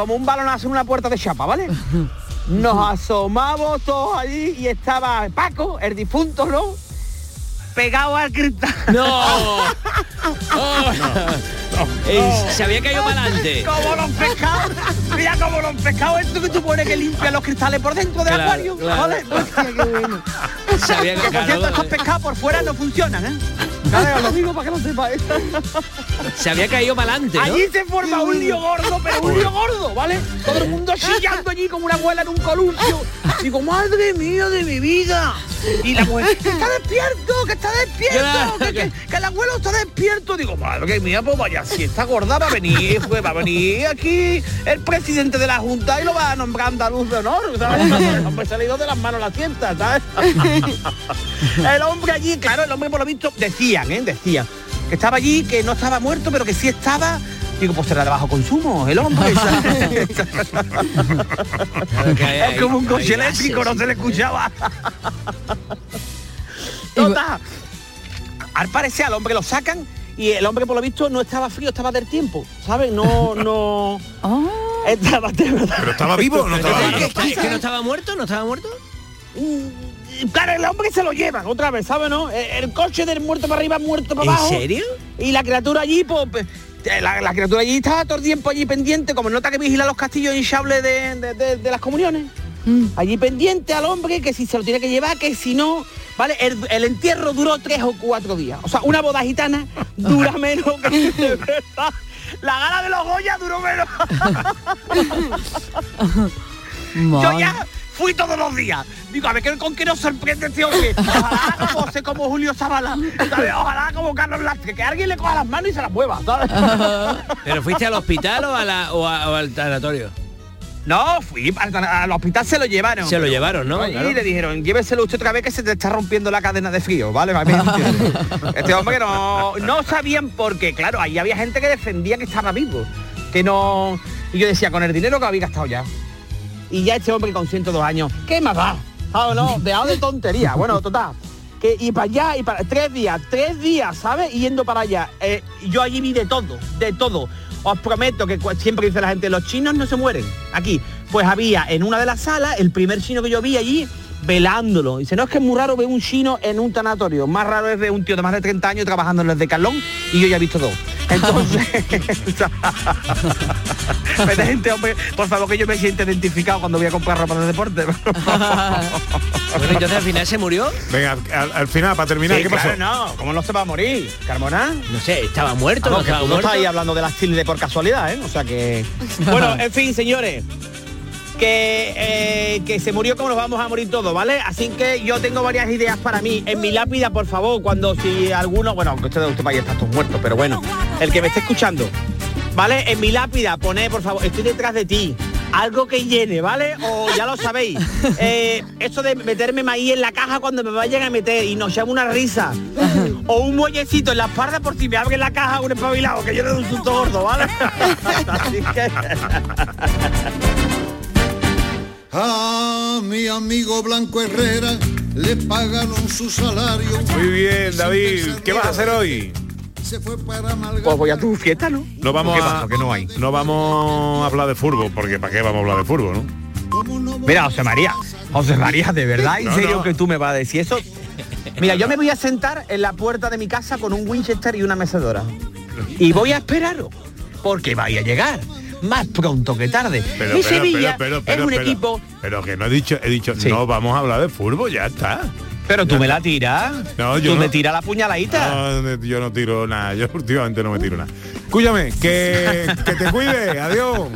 H: Como un balonazo en una puerta de chapa, ¿vale? Nos asomamos todos allí y estaba Paco, el difunto, ¿no? Pegado al cristal.
E: ¡No! Oh. Se había caído para adelante.
H: Como los pescados. Mira como los pescados esto que tú pones que limpia los cristales por dentro del
E: Claro,
H: acuario.
E: claro.
H: ¿vale?
E: Se había
H: Que por cierto, estos pescados por fuera no funcionan, ¿eh? Claro, os lo digo para que lo sepáis.
E: Se había caído para adelante, ¿no?
H: Allí se forma un lío gordo, pero un lío gordo, ¿vale? Todo el mundo chillando allí como una abuela en un columpio. Digo, madre mía de mi vida. Y la mujer, que está despierto, que está despierto,
E: Claro,
H: que, que- que el abuelo está despierto. Digo, madre mía, pues vaya, si está gorda va a venir, pues va a venir aquí el presidente de la Junta y lo va a nombrar andaluz de honor, hombre se le ha ido de las manos la sienta, ¿sabes? el hombre allí, claro, el hombre por lo visto, decían, ¿eh? Decían, que estaba allí, que no estaba muerto, pero que sí estaba. Digo, pues será de bajo consumo, el hombre. es como un coche eléctrico, no se le escuchaba. Total. Al parecer al hombre lo sacan y el hombre por lo visto no estaba frío, estaba del tiempo, ¿sabes? No, no. Estaba de verdad.
C: Pero estaba vivo no estaba
E: ¿Es
C: vivo.
E: es que no estaba muerto? ¿No estaba muerto?
H: Mm, Claro, el hombre se lo llevan otra vez, ¿sabes, no? El, el coche del muerto para arriba, muerto para
E: ¿En
H: abajo.
E: serio?
H: Y la criatura allí, pues, la, la criatura allí estaba todo el tiempo allí pendiente, como nota que vigila los castillos hinchables de, de- de- de las comuniones. Allí pendiente al hombre, que si se lo tiene que llevar, que si no, ¿vale? El, el entierro duró tres o cuatro días. O sea, una boda gitana dura menos que de verdad. La gala de los Goya duró menos. Yo ya fui todos los días. Digo, a ver ¿qué- con qué nos sorprende este hombre. Ojalá como sé como Julio Zavala. ¿sabes? Ojalá como Carlos Lastre, que alguien le coja las manos y se las mueva, ¿sabes?
E: ¿Pero fuiste al hospital o, a la- o a- o al tanatorio?
H: No, fui al, al hospital se lo llevaron.
E: Se lo llevaron, ¿no? Claro.
H: le dijeron, lléveselo usted otra vez que se te está rompiendo la cadena de frío, ¿vale? Este hombre que no, no sabían por qué, claro, ahí había gente que defendía que estaba vivo, que no... Y yo decía, con el dinero que había gastado ya. Y ya este hombre con 102 años, ¿qué más va? ¿Sabes no? Dejado de tontería. Bueno, total. Que y para allá y para tres días, tres días, ¿sabes? Yendo para allá. Eh, yo allí vi de todo, de todo. Os prometo que siempre dice la gente, los chinos no se mueren. Aquí, pues había en una de las salas, el primer chino que yo vi allí, velándolo. Dice, no es que es muy raro ver un chino en un tanatorio. Más raro es ver un tío de más de 30 años trabajando en el Decathlon y yo ya he visto dos. Entonces, Vete, gente, hombre, por favor que yo me sienta identificado cuando voy a comprar ropa de deporte.
E: Bueno, entonces al final se murió.
C: Venga, al, al final, para terminar,
H: Sí,
C: ¿qué pasó?
H: claro, no, ¿cómo no se va a morir? ¿Carmona?
E: No sé, estaba muerto,
H: Vamos,
E: no
H: que
E: estaba
H: tú no
E: muerto.
H: estás ahí hablando de las tilde por casualidad, ¿eh? O sea que... Bueno, en fin, señores. Que, eh, que se murió como nos vamos a morir todos, ¿vale? Así que yo tengo varias ideas para mí. En mi lápida, por favor, cuando si alguno, bueno, aunque usted de usted vaya a estar todos muertos, pero bueno, el que me esté escuchando, ¿vale? En mi lápida pone, por favor, estoy detrás de ti. Algo que llene, ¿vale? O ya lo sabéis. Eh, esto de meterme maíz en la caja cuando me vayan a meter y nos llama una risa. O un muellecito en la espalda por si me abren la caja un espabilado, que yo le doy un susto gordo, ¿vale? Así que...
K: A mi amigo Blanco Herrera le pagaron su salario.
C: Muy bien, David. ¿Qué vas a hacer hoy?
K: Se fue para Malga.
H: Pues voy a tu fiesta, ¿no?
C: No vamos
H: ¿Qué
C: a,
H: pasa? Que no hay.
C: No vamos a hablar de fútbol, porque ¿para qué vamos a hablar de fútbol, no?
H: Mira, José María, José María, ¿de verdad? ¿En
C: No,
H: serio
C: no.
H: que tú me vas a decir eso? Mira, yo me voy a sentar en la puerta de mi casa con un Winchester y una mecedora. Y voy a esperaros, porque vaya a llegar. Más pronto que tarde.
C: Pero,
H: Mi
C: pero,
H: Sevilla
C: pero, pero, pero,
H: es un
C: pero,
H: equipo...
C: Pero que no he dicho, he dicho,
H: Sí.
C: no vamos a hablar de fútbol, ya está.
H: Pero tú me la tiras.
C: No, yo
H: tú
C: no.
H: me tiras la puñaladita.
C: No, yo no tiro nada, yo últimamente no me tiro nada. Escúchame, que, que te cuide, adiós.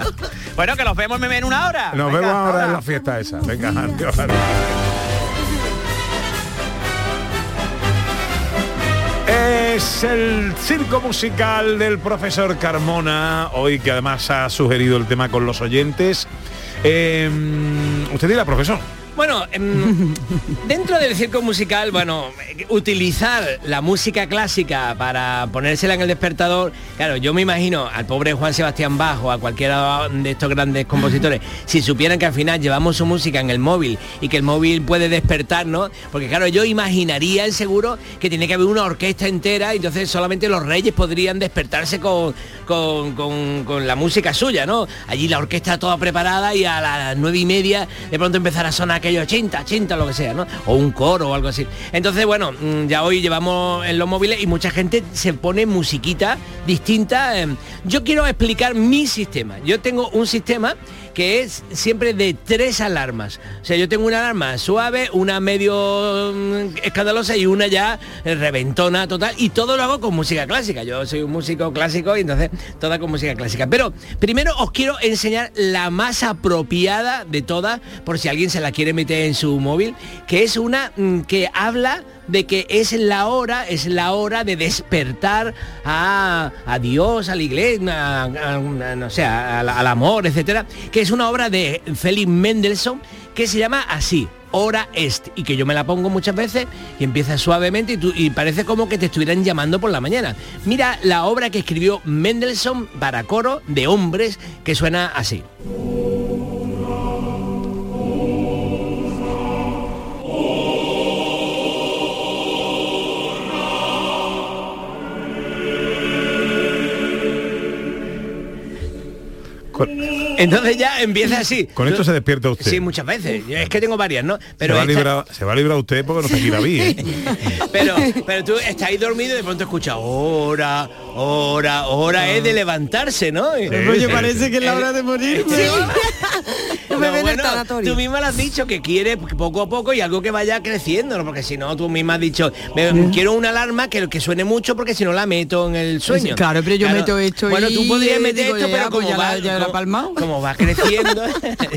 H: Bueno, que nos vemos en una hora.
C: Nos
H: Venga,
C: vemos ahora en la fiesta esa. Venga, adiós. Es el circo musical del profesor Carmona, hoy que además ha sugerido el tema con los oyentes. Eh, usted dirá, profesor.
E: Bueno, em, dentro del circo musical, bueno, utilizar la música clásica para ponérsela en el despertador, claro, yo me imagino al pobre Juan Sebastián Bajo, a cualquiera de estos grandes compositores, si supieran que al final llevamos su música en el móvil y que el móvil puede despertarnos, porque claro, yo imaginaría el seguro que tiene que haber una orquesta entera, y entonces solamente los reyes podrían despertarse con, con, con- con la música suya, ¿no? Allí la orquesta toda preparada y a las nueve y media de pronto empezar a sonar aquello chinta, chinta, lo que sea, ¿no? O un coro o algo así. Entonces, bueno, mm, ya hoy llevamos en los móviles y mucha gente se pone musiquita distinta. em. Yo quiero explicar mi sistema. Yo tengo un sistema que es siempre de tres alarmas. O sea, yo tengo una alarma suave, una medio mm, escandalosa y una ya eh, reventona total. Y todo lo hago con música clásica. Yo soy un músico clásico y entonces toda con música clásica. Pero primero os quiero enseñar la más apropiada de todas, por si alguien se la quiere meter en su móvil, que es una mm, que habla de que es la hora, es la hora de despertar a, a Dios, a la iglesia, no sé, al, amor, etcétera, que es una obra de Felix Mendelssohn que se llama así, Hora Est, y que yo me la pongo muchas veces y empieza suavemente y, tú- y parece como que te estuvieran llamando por la mañana. Mira la obra que escribió Mendelssohn para coro de hombres que suena así.
C: Con,
E: Entonces ya empieza así.
C: con esto se despierta usted.
E: Sí, muchas veces. Yo- Es que tengo varias, ¿no? Pero
C: se, va a
E: esta-
C: librar, se va a librar usted porque no se gira bien. ¿eh?
E: pero, pero tú estás ahí dormido y de pronto escuchas hora, hora, hora es de levantarse, ¿no? Y-
F: Oye, parece que es la hora de morir.
G: No me
E: bueno, tú misma lo has dicho que quieres poco a poco y algo que vaya creciendo, ¿no? porque si no tú misma has dicho "Me- quiero una alarma que, que suene mucho porque si no la meto en el sueño.
F: Claro, pero yo meto esto
E: Bueno, tú podrías meter esto, pero
F: pues
E: como
F: ya la- la
E: como-
F: palmao.
E: Como va creciendo,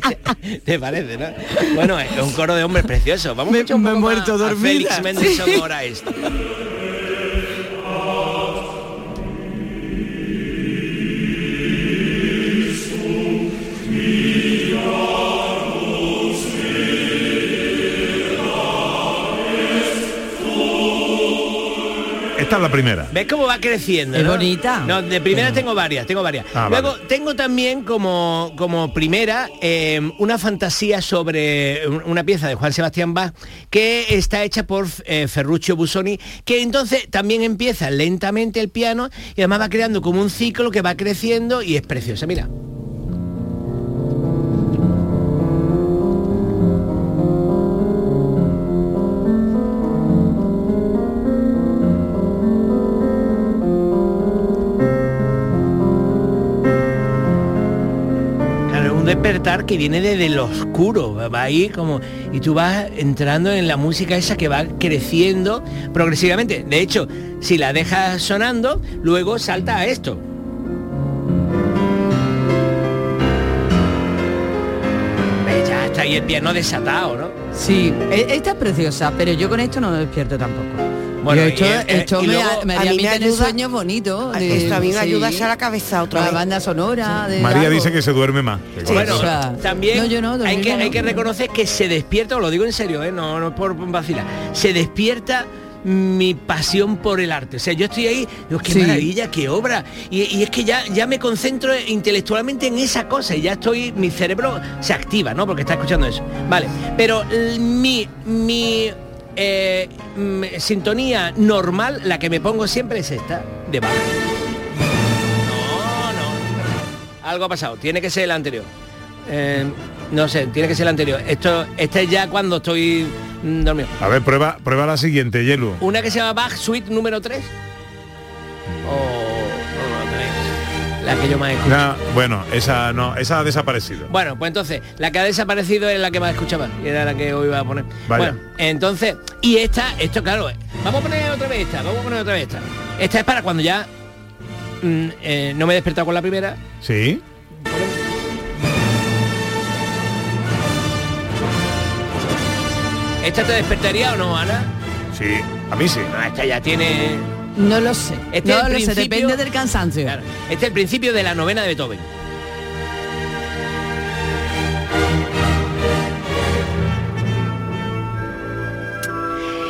E: ¿te parece, no? Bueno, es un coro de hombres preciosos. Vamos
F: Me-
E: a escuchar un
F: me he muerto dormida.
E: Félix Mendelssohn
F: Sí.
C: Esta es la primera.
E: ¿Ves cómo va creciendo?
F: Es
E: ¿no?
F: bonita.
E: No, de primeras tengo varias, tengo varias.
C: Ah,
E: Luego
C: vale.
E: tengo también como, como primera eh, una fantasía sobre un- una pieza de Juan Sebastián Bach que está hecha por eh, Ferruccio Busoni, que entonces también empieza lentamente el piano y además va creando como un ciclo que va creciendo y es preciosa. Mira. Despertar que viene desde lo oscuro, va ahí como y tú vas entrando en la música esa que va creciendo progresivamente. De hecho, si la dejas sonando, luego salta a esto. Ya está ahí el piano desatado, ¿no?
F: Sí, e- esta es preciosa, pero yo con esto no despierto tampoco.
E: Bueno, y, eh,
F: esto
E: y
F: me,
E: luego-
F: me
G: a mí me ayuda-
F: sueños bonitos.
G: a-
F: de-
G: esto a mí me
F: sí.
G: ayuda a echar la cabeza otra
F: La banda sonora. de
C: María
F: algo.
C: dice que se duerme más.
E: Bueno,
C: eso.
F: o sea,
E: también
F: no, yo no,
E: hay, que,
F: no.
E: hay que reconocer que se despierta, os lo digo en serio, ¿eh? no, no es por vacilar, se despierta mi pasión por el arte. O sea, yo estoy ahí, digo, qué
F: Sí.
E: maravilla, qué obra. Y, y es que ya, ya me concentro intelectualmente en esa cosa y ya estoy, mi cerebro se activa, ¿no? Porque está escuchando eso. Vale, pero mi, mi eh, mm, sintonía normal, la que me pongo siempre es esta, de Bach. No, no. Algo ha pasado, tiene que ser el anterior. Eh, no sé, tiene que ser el anterior. Esto, este es ya cuando estoy mm, dormido.
C: A ver, prueba, prueba la siguiente, Yelu.
E: Una que se llama Bach Suite número 3. O no, no tenéis. La que yo más escucho.
C: No, bueno, esa no, esa ha desaparecido.
E: Bueno, pues entonces, la que ha desaparecido es la que más escuchaba y era la que hoy iba a poner.
C: Vaya.
E: Bueno, entonces, y esta, esto claro, vamos a poner otra vez esta, vamos a poner otra vez esta. Esta es para cuando ya mm, eh, no me he despertado con la primera.
C: ¿Sí?
E: ¿Esta te despertaría o no, Ana?
C: Sí, a mí sí.
E: No, esta ya tiene.
F: No lo sé.
E: Este
F: no lo sé, depende del cansancio.
E: Claro, este es el principio de la novena de Beethoven.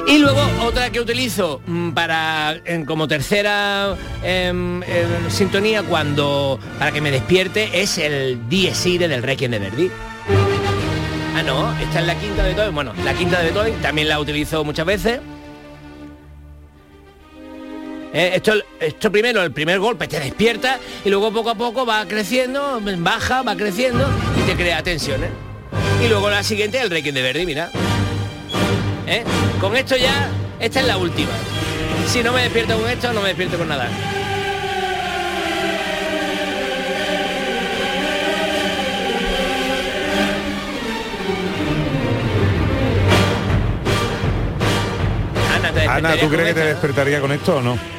E: Y luego otra que utilizo mm, para en- como tercera em, em, sintonía cuando para que me despierte es el Dies Irae del Requiem de Verdi. Ah, no, esta es la quinta de Beethoven. Bueno, la quinta de Beethoven también la utilizo muchas veces. Eh, esto, esto primero, el primer golpe te despierta y luego poco a poco va creciendo, baja, va creciendo y te crea tensiones. Y luego la siguiente, el Requiem de Verdi, mira. ¿Eh? Con esto ya, esta es la última. Si no me despierto con esto, no me despierto con nada. Ana, ¿te
C: Ana,
E: despertarías
C: ¿tú crees que te despertaría con esto o no?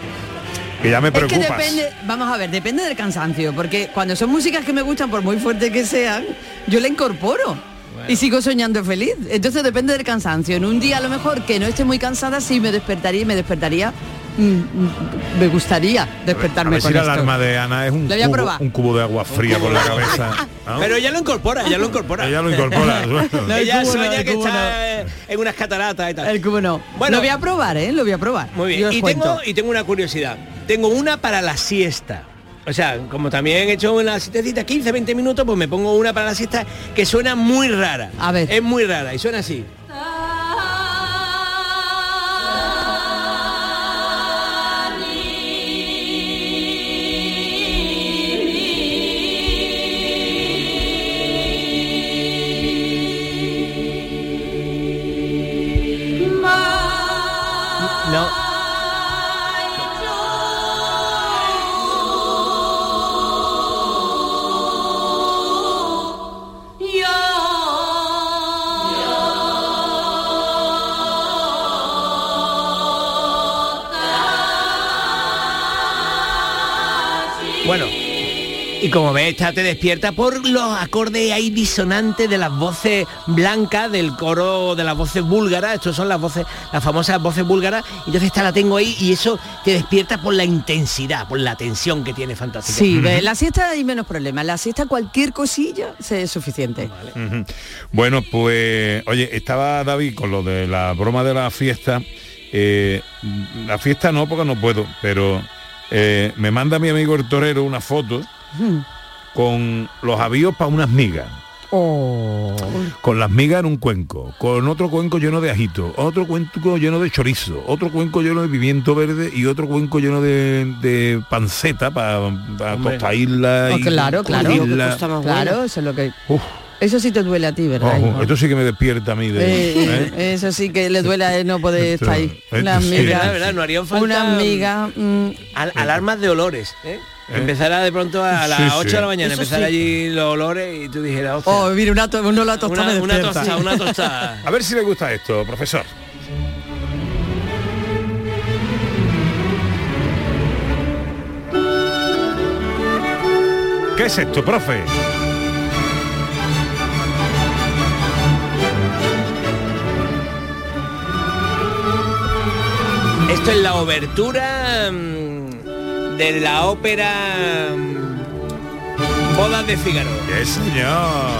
C: Que ya me
F: Es que
C: preocupas.
F: depende, vamos a ver, depende del cansancio, porque cuando son músicas que me gustan, por muy fuertes que sean, yo la incorporo. Y sigo soñando feliz. Entonces depende del cansancio. En un día a lo mejor que no esté muy cansada, sí me despertaría y me despertaría. Mm, mm, me gustaría
C: A
F: despertarme
C: ver si
F: con
C: la
F: esto.
C: alarma de Ana es un
F: a
C: cubo,
F: probar.
C: un cubo de agua fría por la cabeza. ¿no?
E: Pero ella lo incorpora, ella lo incorpora.
C: Ella lo incorpora. bueno.
F: No, el
E: ella
F: cubo no,
E: sueña
F: el
E: que
F: cubo
E: está en unas cataratas y tal.
F: El cubo no.
E: Bueno.
F: lo voy a probar, ¿eh? Lo voy a probar.
E: Muy bien. Y
F: cuento.
E: tengo, y tengo una curiosidad. Tengo una para la siesta. O sea, como también he hecho una siestecita 15, 20 minutos, pues me pongo una para la siesta que suena muy rara.
F: A ver.
E: Es muy rara y suena así. Y como ves, esta te despierta por los acordes ahí disonantes de las voces blancas del coro de las voces búlgaras. Estos son las voces, las famosas voces búlgaras. Y entonces esta la tengo ahí y eso te despierta por la intensidad, por la tensión que tiene fantástica.
F: Sí, ve, la siesta hay menos problemas. La siesta cualquier cosilla se es suficiente.
C: Bueno, pues, oye, estaba David con lo de la broma de la fiesta. eh, la fiesta no porque no puedo, pero eh, me manda mi amigo el torero una foto con los avíos para unas migas.
F: Oh.
C: Con las migas en un cuenco, con otro cuenco lleno de ajito, otro cuenco lleno de chorizo, otro cuenco lleno de pimiento verde y otro cuenco lleno de, de panceta para
F: Hombre.
C: tostarla
F: Oh,
C: y
F: claro, claro.
C: curtirla.
F: Claro, eso es lo que.
C: Uf.
F: Eso sí te duele a ti, ¿verdad?
C: Esto sí que me despierta a mí de...
F: Eh,
C: ¿eh?
F: Eso sí que le duele a él no poder
C: Esto-
F: estar ahí. Una
C: sí.
F: amiga.
E: Verdad, verdad, no harían falta
F: Una amiga. mm,
E: al- alarmas de olores. ¿eh? Empezará de pronto a las
F: Sí,
E: 8
F: sí.
E: de la mañana,
F: Eso
E: empezar
F: sí.
E: allí los olores y tú dijeras,
F: Oh, mira, una, to- uno la tostada
E: una, una tostada, una tostada.
C: A ver si le gusta esto, profesor. ¿Qué es esto, profe?
E: Esto es la obertura mm, de la ópera mm, Bodas de Figaro.
C: Sí, señor.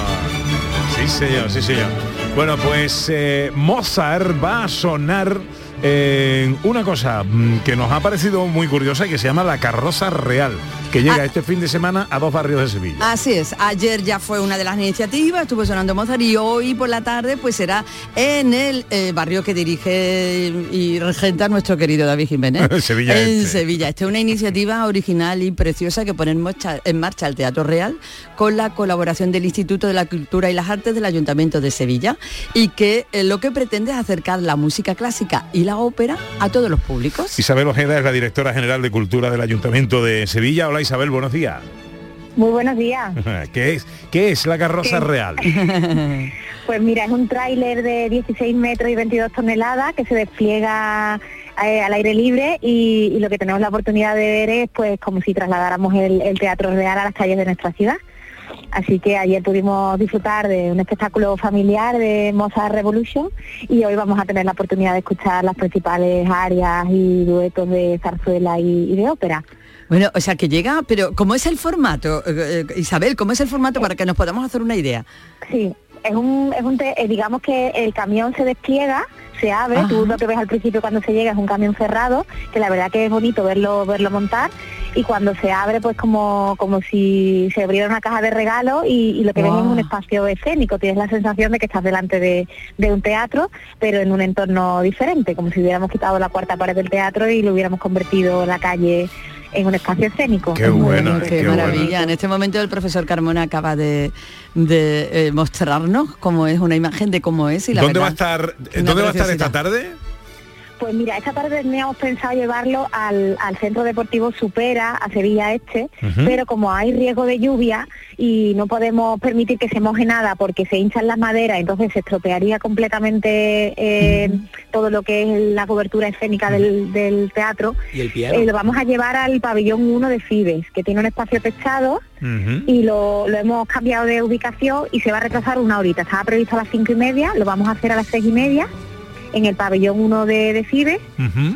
C: Sí, señor, sí, señor. Bueno, pues eh, Mozart va a sonar en una cosa mm, que nos ha parecido muy curiosa y que se llama la carroza real, que llega
F: Ah.
C: este fin de semana a dos barrios de Sevilla.
F: Así es, ayer ya fue una de las iniciativas, estuvo sonando Mozart y hoy por la tarde pues será en el eh, barrio que dirige y regenta nuestro querido David Jiménez.
C: Sevilla
F: en
C: Este.
F: Sevilla. Esta es una iniciativa original y preciosa que pone en marcha, en marcha el Teatro Real con la colaboración del Instituto de la Cultura y las Artes del Ayuntamiento de Sevilla y que eh, lo que pretende es acercar la música clásica y la ópera a todos los públicos.
C: Isabel Ojeda es la directora general de Cultura del Ayuntamiento de Sevilla. Hola Isabel, buenos días.
L: Muy buenos días.
C: ¿Qué es, qué es la carroza
L: ¿Qué?
C: real?
L: Pues mira, es un tráiler de 16 metros y 22 toneladas que se despliega eh, al aire libre y, y lo que tenemos la oportunidad de ver es pues como si trasladáramos el, el Teatro Real a las calles de nuestra ciudad. Así que ayer pudimos disfrutar de un espectáculo familiar de Mozart Revolution y hoy vamos a tener la oportunidad de escuchar las principales áreas y duetos de zarzuela y- y de ópera.
F: Bueno, o sea que llega, pero ¿cómo es el formato? Eh, eh, Isabel, ¿cómo es el formato para que nos podamos hacer una idea?
L: Sí, es un, es un eh, digamos que el camión se despliega, se abre, tú lo que ves al principio cuando se llega es un camión cerrado, que la verdad que es bonito verlo, verlo montar, y cuando se abre pues como, como si se abriera una caja de regalo y, y lo que ves es un espacio escénico, tienes la sensación de que estás delante de, de un teatro, pero en un entorno diferente, como si hubiéramos quitado la cuarta pared del teatro y lo hubiéramos convertido la calle en un espacio escénico.
C: Qué bueno.
F: Qué, maravilla. En este momento el profesor Carmona acaba de, de, eh, mostrarnos cómo es una imagen de cómo es y la
C: ¿Dónde va a
F: verdad,
C: estar,
F: una
C: ¿dónde va a estar esta tarde?
L: Pues mira, esta tarde teníamos pensado llevarlo al, al Centro Deportivo Supera, a Sevilla Este, pero como hay riesgo de lluvia y no podemos permitir que se moje nada porque se hinchan las maderas, entonces se estropearía completamente eh, todo lo que es la cobertura escénica del, del teatro,
E: Y el piano.
L: eh, lo vamos a llevar al pabellón 1 de Fibes, que tiene un espacio techado y lo, lo hemos cambiado de ubicación y se va a retrasar una horita. Estaba previsto a las cinco y media, lo vamos a hacer a las seis y media en el pabellón 1 de, de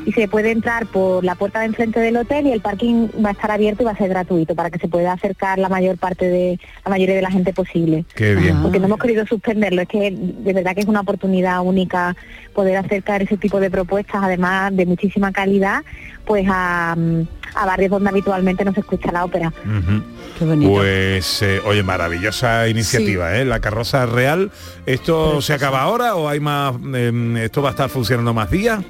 L: y se puede entrar por la puerta de enfrente del hotel y el parking va a estar abierto y va a ser gratuito para que se pueda acercar la mayor parte de la mayoría de la gente posible.
C: Qué bien.
L: Porque no hemos querido suspenderlo, es que de verdad que es una oportunidad única poder acercar ese tipo de propuestas, además de muchísima calidad, pues a, mm, a barrios donde habitualmente no se escucha la ópera.
F: Qué bonito.
C: Pues, eh, oye, maravillosa iniciativa, ¿eh? La carroza real. ¿Esto se acaba ahora o hay más, em, esto va a estar funcionando más días?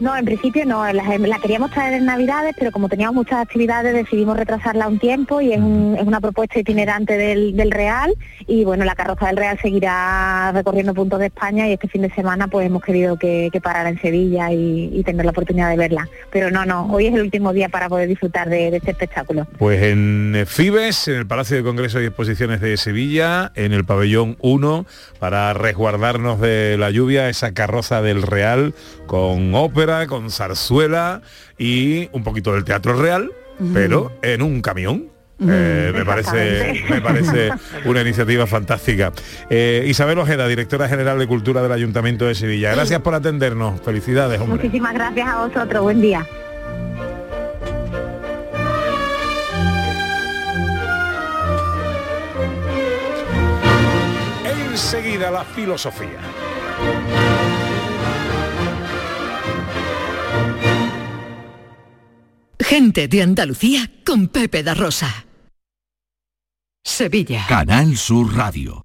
L: No, en principio no, la, la queríamos traer en Navidades, pero como teníamos muchas actividades decidimos retrasarla un tiempo y es, un- es una propuesta itinerante del, del Real y bueno, la carroza del Real seguirá recorriendo puntos de España y este fin de semana pues hemos querido que, que parara en Sevilla y, y tener la oportunidad de verla. Pero no, no, hoy es el último día para poder disfrutar de, de este espectáculo.
C: Pues en eh, Fibes, en el Palacio de Congresos y Exposiciones de Sevilla, en el pabellón 1, para resguardarnos de la lluvia, esa carroza del Real con ópera, con zarzuela y un poquito del Teatro Real, pero en un camión. Eh, me parece me parece una iniciativa fantástica. Eh, Isabel Ojeda, directora general de Cultura del Ayuntamiento de Sevilla. Gracias por atendernos. Felicidades, hombre.
L: Muchísimas gracias a vosotros, buen día.
C: Enseguida la filosofía.
A: Gente de Andalucía con Pepe da Rosa. Sevilla.
M: Canal Sur Radio.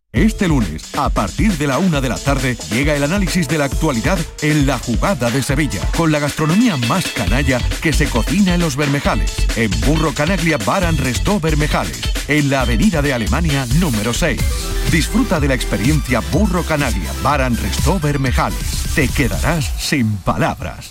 M: Este lunes, a partir de la una de la tarde, llega el análisis de la actualidad en la jugada de Sevilla, con la gastronomía más canalla que se cocina en los Bermejales, en Burro Canaglia Baran Restó Bermejales, en la avenida de Alemania número 6. Disfruta de la experiencia Burro Canaglia Baran Restó Bermejales. Te quedarás sin palabras.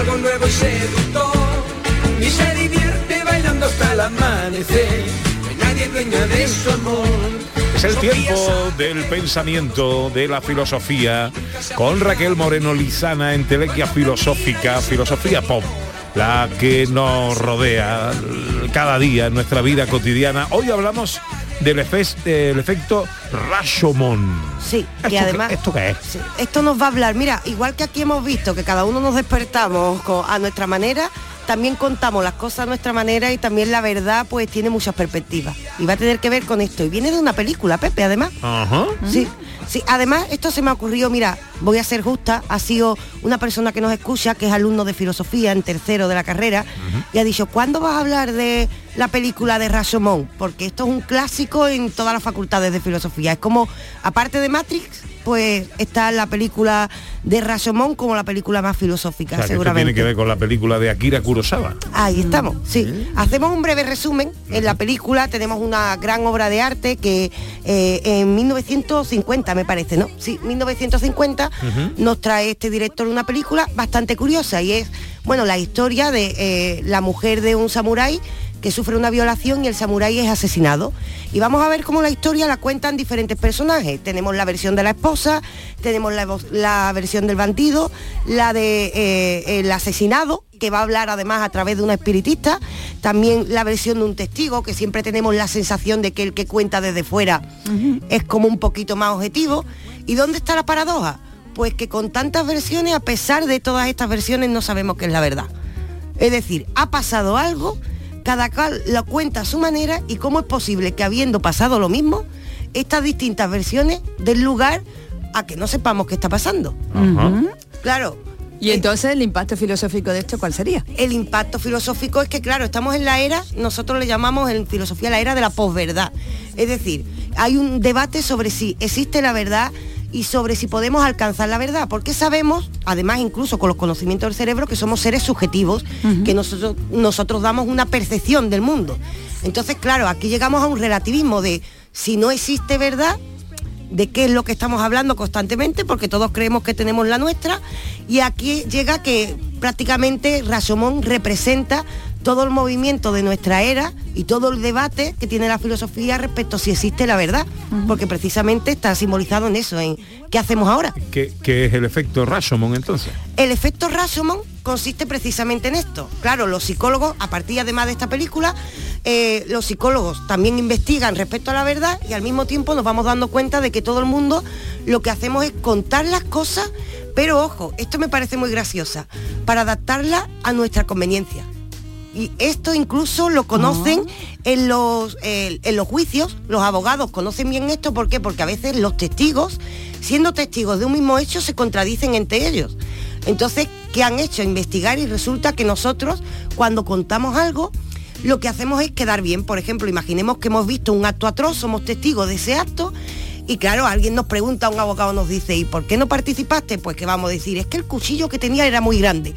N: algo nuevo y seductor. Y se divierte bailando hasta el amanecer. No hay nadie dueña de su amor.
C: Es el tiempo del pensamiento, de la filosofía, con Raquel Moreno Lizana en Telequia Filosófica, Filosofía Pop, la que nos rodea cada día en nuestra vida cotidiana. Hoy hablamos del, efe- del efecto Rashomon.
G: Sí,
C: ¿Esto
G: y además...
C: ¿Esto qué es?
G: Esto nos va a hablar, mira, igual que aquí hemos visto que cada uno nos despertamos a nuestra manera, también contamos las cosas a nuestra manera y también la verdad pues tiene muchas perspectivas. Y va a tener que ver con esto. Y viene de una película, Pepe, además.
C: Ajá.
G: Sí, sí, además esto se me ha ocurrido, mira, voy a ser justa, ha sido una persona que nos escucha, que es alumno de filosofía en tercero de la carrera, y ha dicho, ¿cuándo vas a hablar de la película de Rashomon? Porque esto es un clásico en todas las facultades de filosofía. Es como, aparte de Matrix, pues está la película de Rashomon como la película más filosófica,
C: O sea, que esto
G: seguramente.
C: tiene que ver con la película de Akira Kurosawa.
G: Ahí estamos, sí. Hacemos un breve resumen. En la película tenemos una gran obra de arte que eh, en 1950 me parece, ¿no? Sí, 1950 nos trae este director una película bastante curiosa y es, bueno, la historia de eh, la mujer de un samurái que sufre una violación y el samurái es asesinado. Y vamos a ver cómo la historia la cuentan diferentes personajes. Tenemos la versión de la esposa, tenemos la, versión del bandido, la de eh, el asesinado, que va a hablar además a través de una espiritista, también la versión de un testigo, que siempre tenemos la sensación de que el que cuenta desde fuera es como un poquito más objetivo. ¿Y dónde está la paradoja? Pues que con tantas versiones, a pesar de todas estas versiones, no sabemos qué es la verdad. Es decir, ha pasado algo, cada cual lo cuenta a su manera y cómo es posible que habiendo pasado lo mismo, estas distintas versiones den lugar a que no sepamos qué está pasando. Claro.
F: Y entonces el impacto filosófico de esto, ¿cuál sería?
G: El impacto filosófico es que, claro, estamos en la era, nosotros le llamamos en filosofía la era de la posverdad. Es decir, hay un debate sobre si existe la verdad y sobre si podemos alcanzar la verdad, porque sabemos, además incluso con los conocimientos del cerebro, que somos seres subjetivos, que nosotros, nosotros damos una percepción del mundo. Entonces, claro, aquí llegamos a un relativismo de si no existe verdad, de qué es lo que estamos hablando constantemente, porque todos creemos que tenemos la nuestra, y aquí llega que prácticamente Rashomon representa todo el movimiento de nuestra era y todo el debate que tiene la filosofía respecto a si existe la verdad, porque precisamente está simbolizado en eso, en qué hacemos ahora.
C: ¿Qué, qué es el efecto Rashomon entonces?
G: El efecto Rashomon consiste precisamente en esto. Claro, los psicólogos, a partir además de esta película, eh, los psicólogos también investigan respecto a la verdad y al mismo tiempo nos vamos dando cuenta de que todo el mundo lo que hacemos es contar las cosas, pero ojo, esto me parece muy graciosa, para adaptarla a nuestra conveniencia. Y esto incluso lo conocen en, los, eh, en los juicios, los abogados conocen bien esto, ¿por qué? Porque a veces los testigos, siendo testigos de un mismo hecho, se contradicen entre ellos. Entonces, ¿qué han hecho? Investigar y resulta que nosotros, cuando contamos algo, lo que hacemos es quedar bien. Por ejemplo, imaginemos que hemos visto un acto atroz, somos testigos de ese acto, y claro, alguien nos pregunta, un abogado nos dice, ¿y por qué no participaste? Pues que vamos a decir, es que el cuchillo que tenía era muy grande.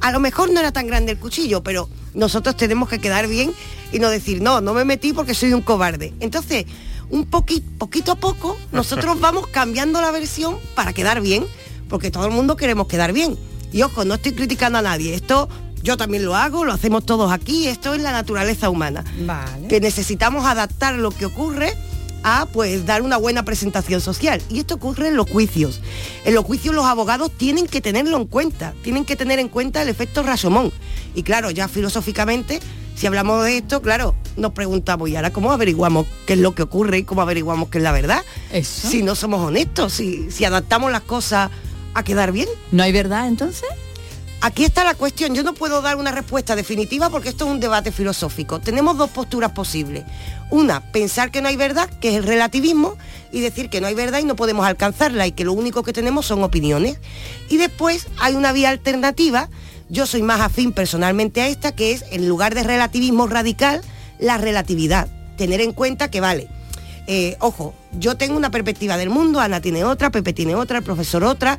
G: A lo mejor no era tan grande el cuchillo, pero nosotros tenemos que quedar bien y no decir, no, no me metí porque soy un cobarde. Entonces, un poquito, poquito a poco, nosotros vamos cambiando la versión para quedar bien, porque todo el mundo queremos quedar bien. Y ojo, no estoy criticando a nadie, esto yo también lo hago, lo hacemos todos aquí, esto es la naturaleza humana.
F: Vale.
G: Que necesitamos adaptar lo que ocurre a pues dar una buena presentación social. Y esto ocurre en los juicios. En los juicios los abogados tienen que tenerlo en cuenta, tienen que tener en cuenta el efecto Rashomon. Y claro, ya filosóficamente, si hablamos de esto, claro, nos preguntamos, ¿y ahora cómo averiguamos qué es lo que ocurre y cómo averiguamos qué es la verdad? Si no somos honestos, si, si adaptamos las cosas a quedar bien.
F: ¿No hay verdad entonces?
G: Aquí está la cuestión. Yo no puedo dar una respuesta definitiva porque esto es un debate filosófico. Tenemos dos posturas posibles. Una, pensar que no hay verdad, que es el relativismo, y decir que no hay verdad y no podemos alcanzarla y que lo único que tenemos son opiniones. Y después hay una vía alternativa. Yo soy más afín personalmente a esta, que es, en lugar de relativismo radical, la relatividad. Tener en cuenta que vale. eh, ojo, yo tengo una perspectiva del mundo, Ana tiene otra, Pepe tiene otra, el profesor otra,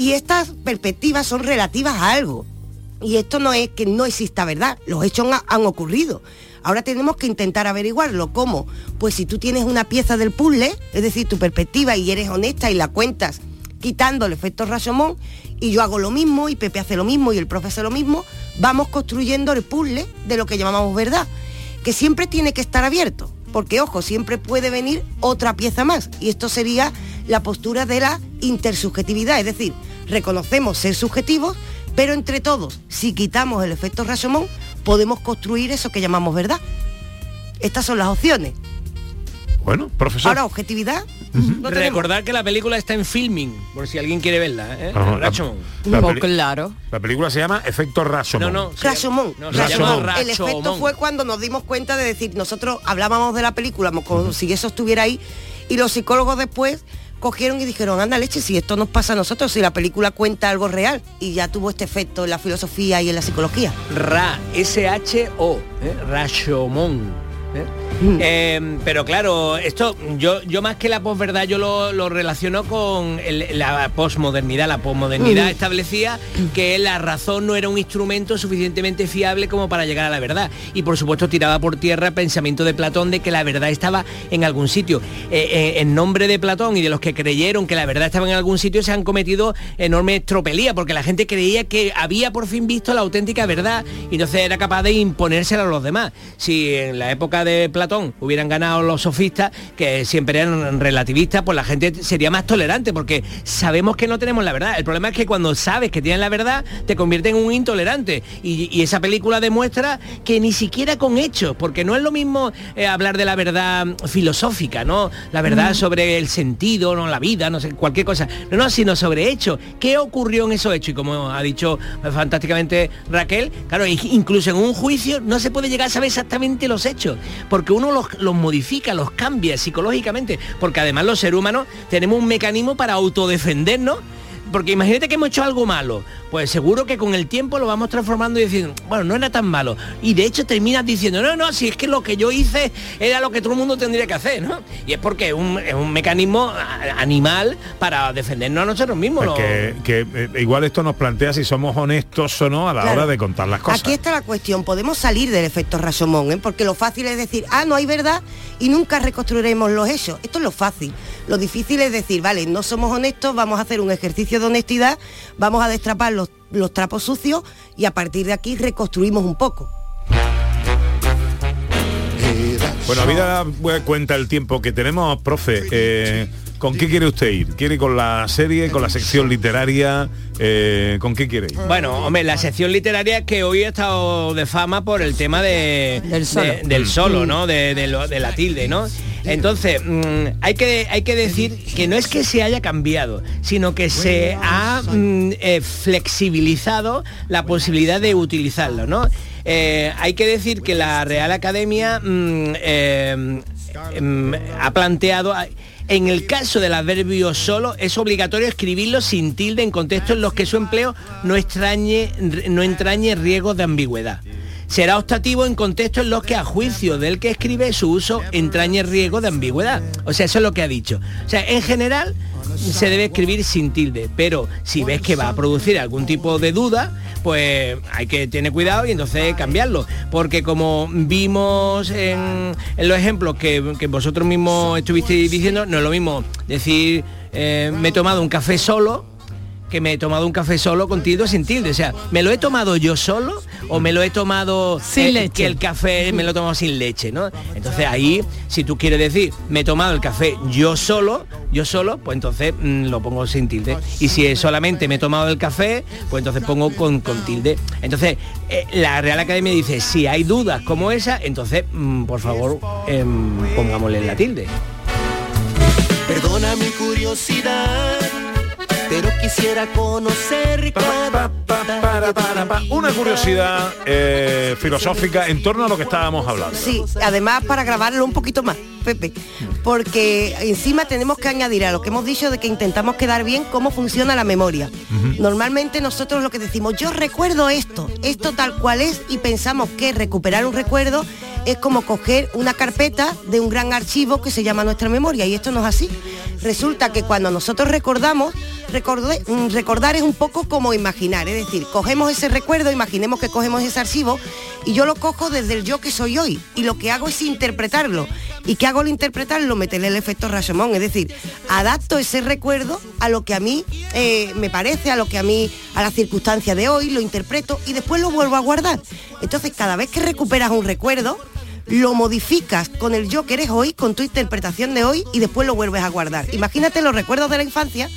G: y estas perspectivas son relativas a algo. Y esto no es que no exista verdad, los hechos han, ocurrido. Ahora tenemos que intentar averiguarlo. ¿Cómo? Pues si tú tienes una pieza del puzzle, es decir, tu perspectiva y eres honesta y la cuentas quitando el efecto Rashomon, y yo hago lo mismo, y Pepe hace lo mismo, y el profe hace lo mismo, vamos construyendo el puzzle de lo que llamamos verdad, que siempre tiene que estar abierto, porque ojo, siempre puede venir otra pieza más, y esto sería la postura de la intersubjetividad, es decir, reconocemos ser subjetivos, pero entre todos, si quitamos el efecto Rashomon, podemos construir eso que llamamos verdad. Estas son las opciones.
C: Bueno, profesor.
G: Ahora, objetividad. no tenemos.
E: Recordar que la película está en filming, por si alguien quiere verla. ¿eh?
C: Ajá, la-
E: Rashomon.
C: la peli-
F: claro.
C: La película se llama Efecto Rashomon.
E: No, no,
G: Rashomon.
E: No, se llama
G: Rashomon. El efecto fue cuando nos dimos cuenta de decir, nosotros hablábamos de la película como si eso estuviera ahí, y los psicólogos después cogieron y dijeron, anda leche, si esto nos pasa a nosotros, si la película cuenta algo real, y ya tuvo este efecto en la filosofía y en la psicología.
E: Ra, S-H-O, ¿eh? ¿Eh? Eh, pero claro, esto yo, yo más que la posverdad yo lo, lo relaciono con el- la posmodernidad. La posmodernidad
O: Mm.
E: establecía que la razón no era un instrumento suficientemente fiable como para llegar a la verdad. Y por supuesto tiraba por tierra el pensamiento de Platón de que la verdad estaba en algún sitio. Eh, eh, en nombre de Platón y de los que creyeron que la verdad estaba en algún sitio se han cometido enormes tropelías porque la gente creía que había por fin visto la auténtica verdad y entonces era capaz de imponérsela a los demás. Si en la época de Platón hubieran ganado los sofistas, que siempre eran relativistas, pues la gente sería más tolerante porque sabemos que no tenemos la verdad. El problema es que cuando sabes que tienes la verdad, te convierte en un intolerante. Y, y esa película demuestra que ni siquiera con hechos, porque no es lo mismo eh, hablar de la verdad filosófica, ¿no? La verdad
O: Mm.
E: sobre el sentido, no la vida, no sé, cualquier cosa. No, no, sino sobre hechos. ¿Qué ocurrió en esos hechos? Y como ha dicho eh, fantásticamente Raquel, claro, i- incluso en un juicio no se puede llegar a saber exactamente los hechos, porque uno los, los modifica, los cambia psicológicamente, porque además los seres humanos tenemos un mecanismo para autodefendernos porque imagínate que hemos hecho algo malo, pues seguro que con el tiempo lo vamos transformando y diciendo, bueno, no era tan malo. Y de hecho terminas diciendo, no, no, si es que lo que yo hice era lo que todo el mundo tendría que hacer, ¿no? Y es porque es un, es un mecanismo animal para defendernos a nosotros mismos. Lo-
C: que, que, eh, igual esto nos plantea si somos honestos o no a la
G: Claro.
C: hora de contar las cosas.
G: Aquí está la cuestión, podemos salir del efecto Rashomon, ¿eh? porque lo fácil es decir, ah, no hay verdad y nunca reconstruiremos los hechos. Esto es lo fácil. Lo difícil es decir, vale, no somos honestos, vamos a hacer un ejercicio de honestidad, vamos a destrapar los, trapos sucios y a partir de aquí reconstruimos un poco.
C: Bueno, a vida pues, cuenta el tiempo que tenemos, profe. Eh, ¿Con qué quiere usted ir? ¿Quiere con la serie, con la sección literaria? Eh, ¿Con qué quiere ir?
E: Bueno, hombre, la sección literaria que hoy ha estado de fama por el tema de, del solo, de, del solo mm. ¿no? De la tilde, ¿no? Entonces, mm, hay, que, hay que decir que no es que se haya cambiado, sino que se ha mm, eh, flexibilizado la posibilidad de utilizarlo, ¿no? Eh, hay que decir que la Real Academia mm, eh, ha planteado... En el caso del adverbio solo, es obligatorio escribirlo sin tilde en contextos en los que su empleo no, extrañe, no entrañe riesgos de ambigüedad. Será optativo en contextos en los que a juicio del que escribe su uso entrañe riesgo de ambigüedad. O sea, eso es lo que ha dicho. O sea, en general se debe escribir sin tilde, pero si ves que va a producir algún tipo de duda, pues hay que tener cuidado y entonces cambiarlo. Porque como vimos en, los ejemplos que, que vosotros mismos estuvisteis diciendo, no es lo mismo decir eh, me he tomado un café solo que me he tomado un café solo con tilde o sin tilde. O sea, ¿me lo he tomado yo solo o me lo he tomado
F: Sin
E: eh,
F: leche.
E: que el café me lo he tomado sin leche, ¿no? Entonces ahí, si tú quieres decir, me he tomado el café yo solo, yo solo, pues entonces mm, lo pongo sin tilde. Y si es solamente me he tomado el café, pues entonces pongo con, con tilde. Entonces, eh, la Real Academia dice, si hay dudas como esa, entonces, mm, por favor, em, pongámosle la tilde.
J: Perdona mi curiosidad, pero quisiera conocer cada...
C: Una curiosidad eh, filosófica en torno a lo que estábamos hablando.
G: Sí, además para grabarlo un poquito más, Pepe, porque encima tenemos que añadir a lo que hemos dicho de que intentamos quedar bien cómo funciona la memoria. Normalmente nosotros lo que decimos, yo recuerdo esto, esto tal cual es y pensamos que recuperar un recuerdo es como coger una carpeta de un gran archivo que se llama nuestra memoria y esto no es así. Resulta que cuando nosotros recordamos, mm, recordar es un poco como imaginar, es decir, cogemos ese recuerdo, imaginemos que cogemos ese archivo y yo lo cojo desde el yo que soy hoy y lo que hago es interpretarlo. ¿Y qué hago al interpretarlo? Meterle el efecto Rashomon, es decir, adapto ese recuerdo a lo que a mí eh, me parece, a lo que a mí, a la circunstancia de hoy, lo interpreto y después lo vuelvo a guardar. Entonces, cada vez que recuperas un recuerdo, lo modificas con el yo que eres hoy, con tu interpretación de hoy y después lo vuelves a guardar. Imagínate los recuerdos de la infancia,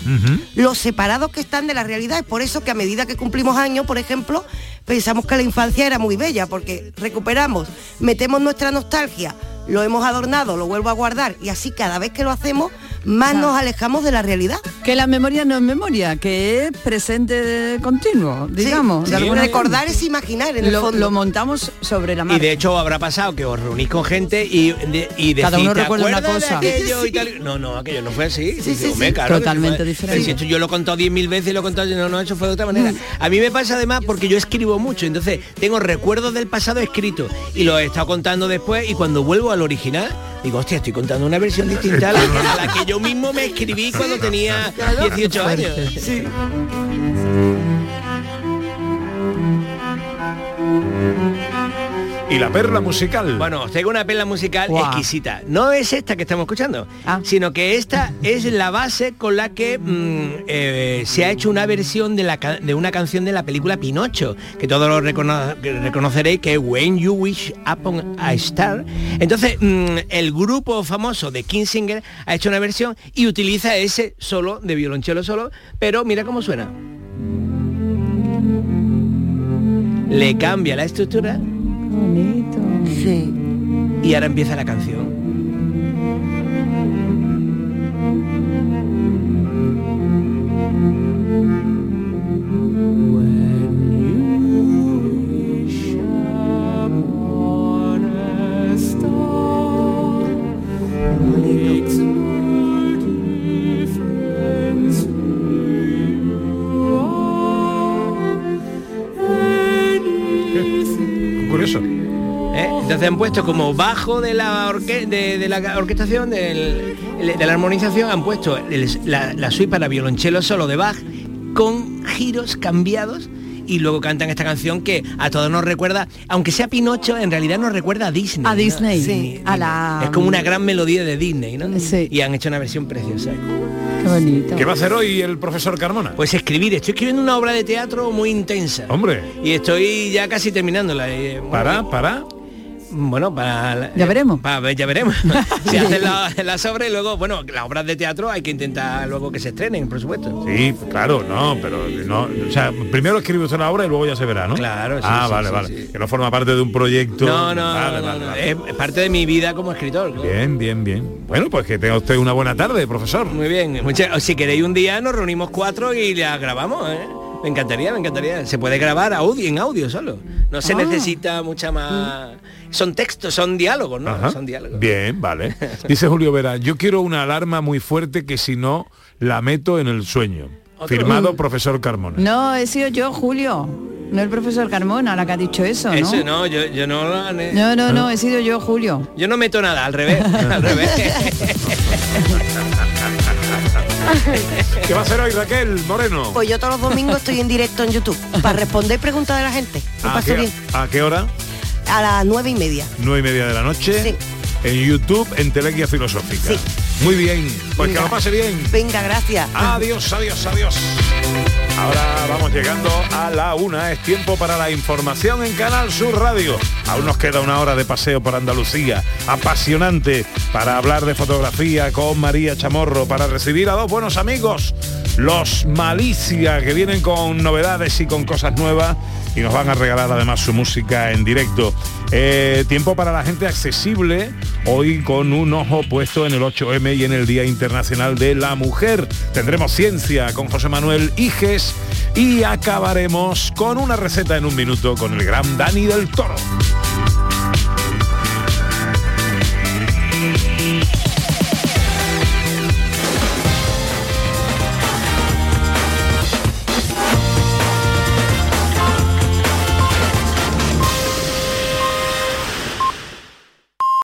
G: los separados que están de la realidad. Es por eso que a medida que cumplimos años, por ejemplo, pensamos que la infancia era muy bella, porque recuperamos, metemos nuestra nostalgia, lo hemos adornado, lo vuelvo a guardar y así cada vez que lo hacemos, más nos alejamos de la realidad.
F: Que la memoria no es memoria, que es presente continuo, digamos.
G: Sí, recordar es imaginar en el
F: lo,
G: fondo.
F: lo montamos sobre la
E: Y
F: marcha.
E: de hecho habrá pasado que os reunís con gente y, de- y
F: Cada
E: decís,
F: uno
E: "¿Te
F: recuerda una cosa?"
E: aquello y
F: Sí.
E: tal?". No, no, aquello no fue así.
F: Sí,
E: Dice,
F: sí,
E: "Hombre,
F: sí.
E: claro que
F: Totalmente
E: fue-
F: diferente.
E: pero si esto yo lo he contado diez mil veces y lo he contado, no, no, eso fue de otra manera. A mí me pasa además porque yo escribo mucho, entonces tengo recuerdos del pasado escrito y lo he estado contando después y cuando vuelvo al original, digo, hostia, estoy contando una versión distinta a la, a la que yo mismo me escribí cuando tenía 18 años.
C: Y la perla musical.
E: Bueno, traigo una perla musical exquisita. No es esta que estamos escuchando, sino que esta es la base con la que mm, eh, se ha hecho una versión de, la de una canción de la película Pinocho, que todos lo recono- reconoceréis que es When You Wish Upon a Star. Entonces, mm, el grupo famoso de Kinsinger ha hecho una versión y utiliza ese solo de violonchelo solo, pero mira cómo suena. Le cambia la estructura y ahora empieza la canción. Han puesto como bajo de la, orque- de, de la orquestación, del- de la armonización, han puesto el- la, la suite para violonchelo solo de Bach con giros cambiados y luego cantan esta canción que a todos nos recuerda, aunque sea Pinocho, en realidad nos recuerda a Disney.
F: A
E: ¿no?
F: Disney,
E: Sí.
F: a la...
E: Es como una gran melodía de Disney, ¿no? Y han hecho una versión preciosa.
F: Qué bonito.
C: ¿Qué va a hacer hoy el profesor Carmona?
E: Pues escribir, estoy escribiendo una obra de teatro muy intensa.
C: Hombre.
E: Y estoy ya casi terminándola. eh, bueno,
C: ¿Para? ¿Para?
E: Bueno, para...
F: Ya veremos.
E: Para ver, ya veremos. si hacen la, la sobre y luego, bueno, las obras de teatro hay que intentar luego que se estrenen, por supuesto.
C: Sí, claro, no, pero no, o sea, primero escribe usted la obra y luego ya se verá, ¿no?
E: Claro, sí,
C: Ah,
E: sí,
C: vale,
E: sí,
C: vale.
E: sí.
C: Que no forma parte de un proyecto.
E: No, no,
C: Vale,
E: no,
C: vale,
E: no,
C: vale.
E: es parte de mi vida como escritor. ¿no?
C: Bien, bien, bien. Bueno, pues que tenga usted una buena tarde, profesor.
E: Muy bien. Mucha- si queréis un día nos reunimos cuatro y la grabamos, ¿eh? Me encantaría, me encantaría. Se puede grabar audio en audio solo. No se
C: Ah.
E: necesita mucha más. Son textos, son diálogos, ¿no?
C: Ajá.
E: Son diálogos.
C: Bien, vale. Dice Julio Vera, yo quiero una alarma muy fuerte que si no la meto en el sueño. Firmado profesor Carmona.
F: No, he sido yo, Julio. No el profesor Carmona, la que ha dicho eso, ¿no?
E: Eso no, yo, yo no lo-
F: No, no, no, he sido yo, Julio.
E: Yo no meto nada, al revés. al revés.
C: ¿Qué va a hacer hoy Raquel Moreno?
G: Pues yo todos los domingos estoy en directo en YouTube para responder preguntas de la gente.
C: ¿A qué,
G: bien.
C: a qué hora?
G: A las nueve y media.
C: Nueve y media de la noche. En YouTube, en Telequia Filosófica. Muy bien. Pues que lo pase bien.
G: Venga, gracias.
C: Adiós, adiós, adiós. Ahora vamos llegando a la una. Es tiempo para la información en Canal Sur Radio. Aún nos queda una hora de paseo por Andalucía. Apasionante para hablar de fotografía con María Chamorro, para recibir a dos buenos amigos, los Malicia, que vienen con novedades y con cosas nuevas y nos van a regalar además su música en directo. Eh, tiempo para la gente accesible, hoy con un ojo puesto en el 8M y en el Día Internacional de la Mujer. Tendremos ciencia con José Manuel Iges y acabaremos con una receta en un minuto con el gran Dani del Toro.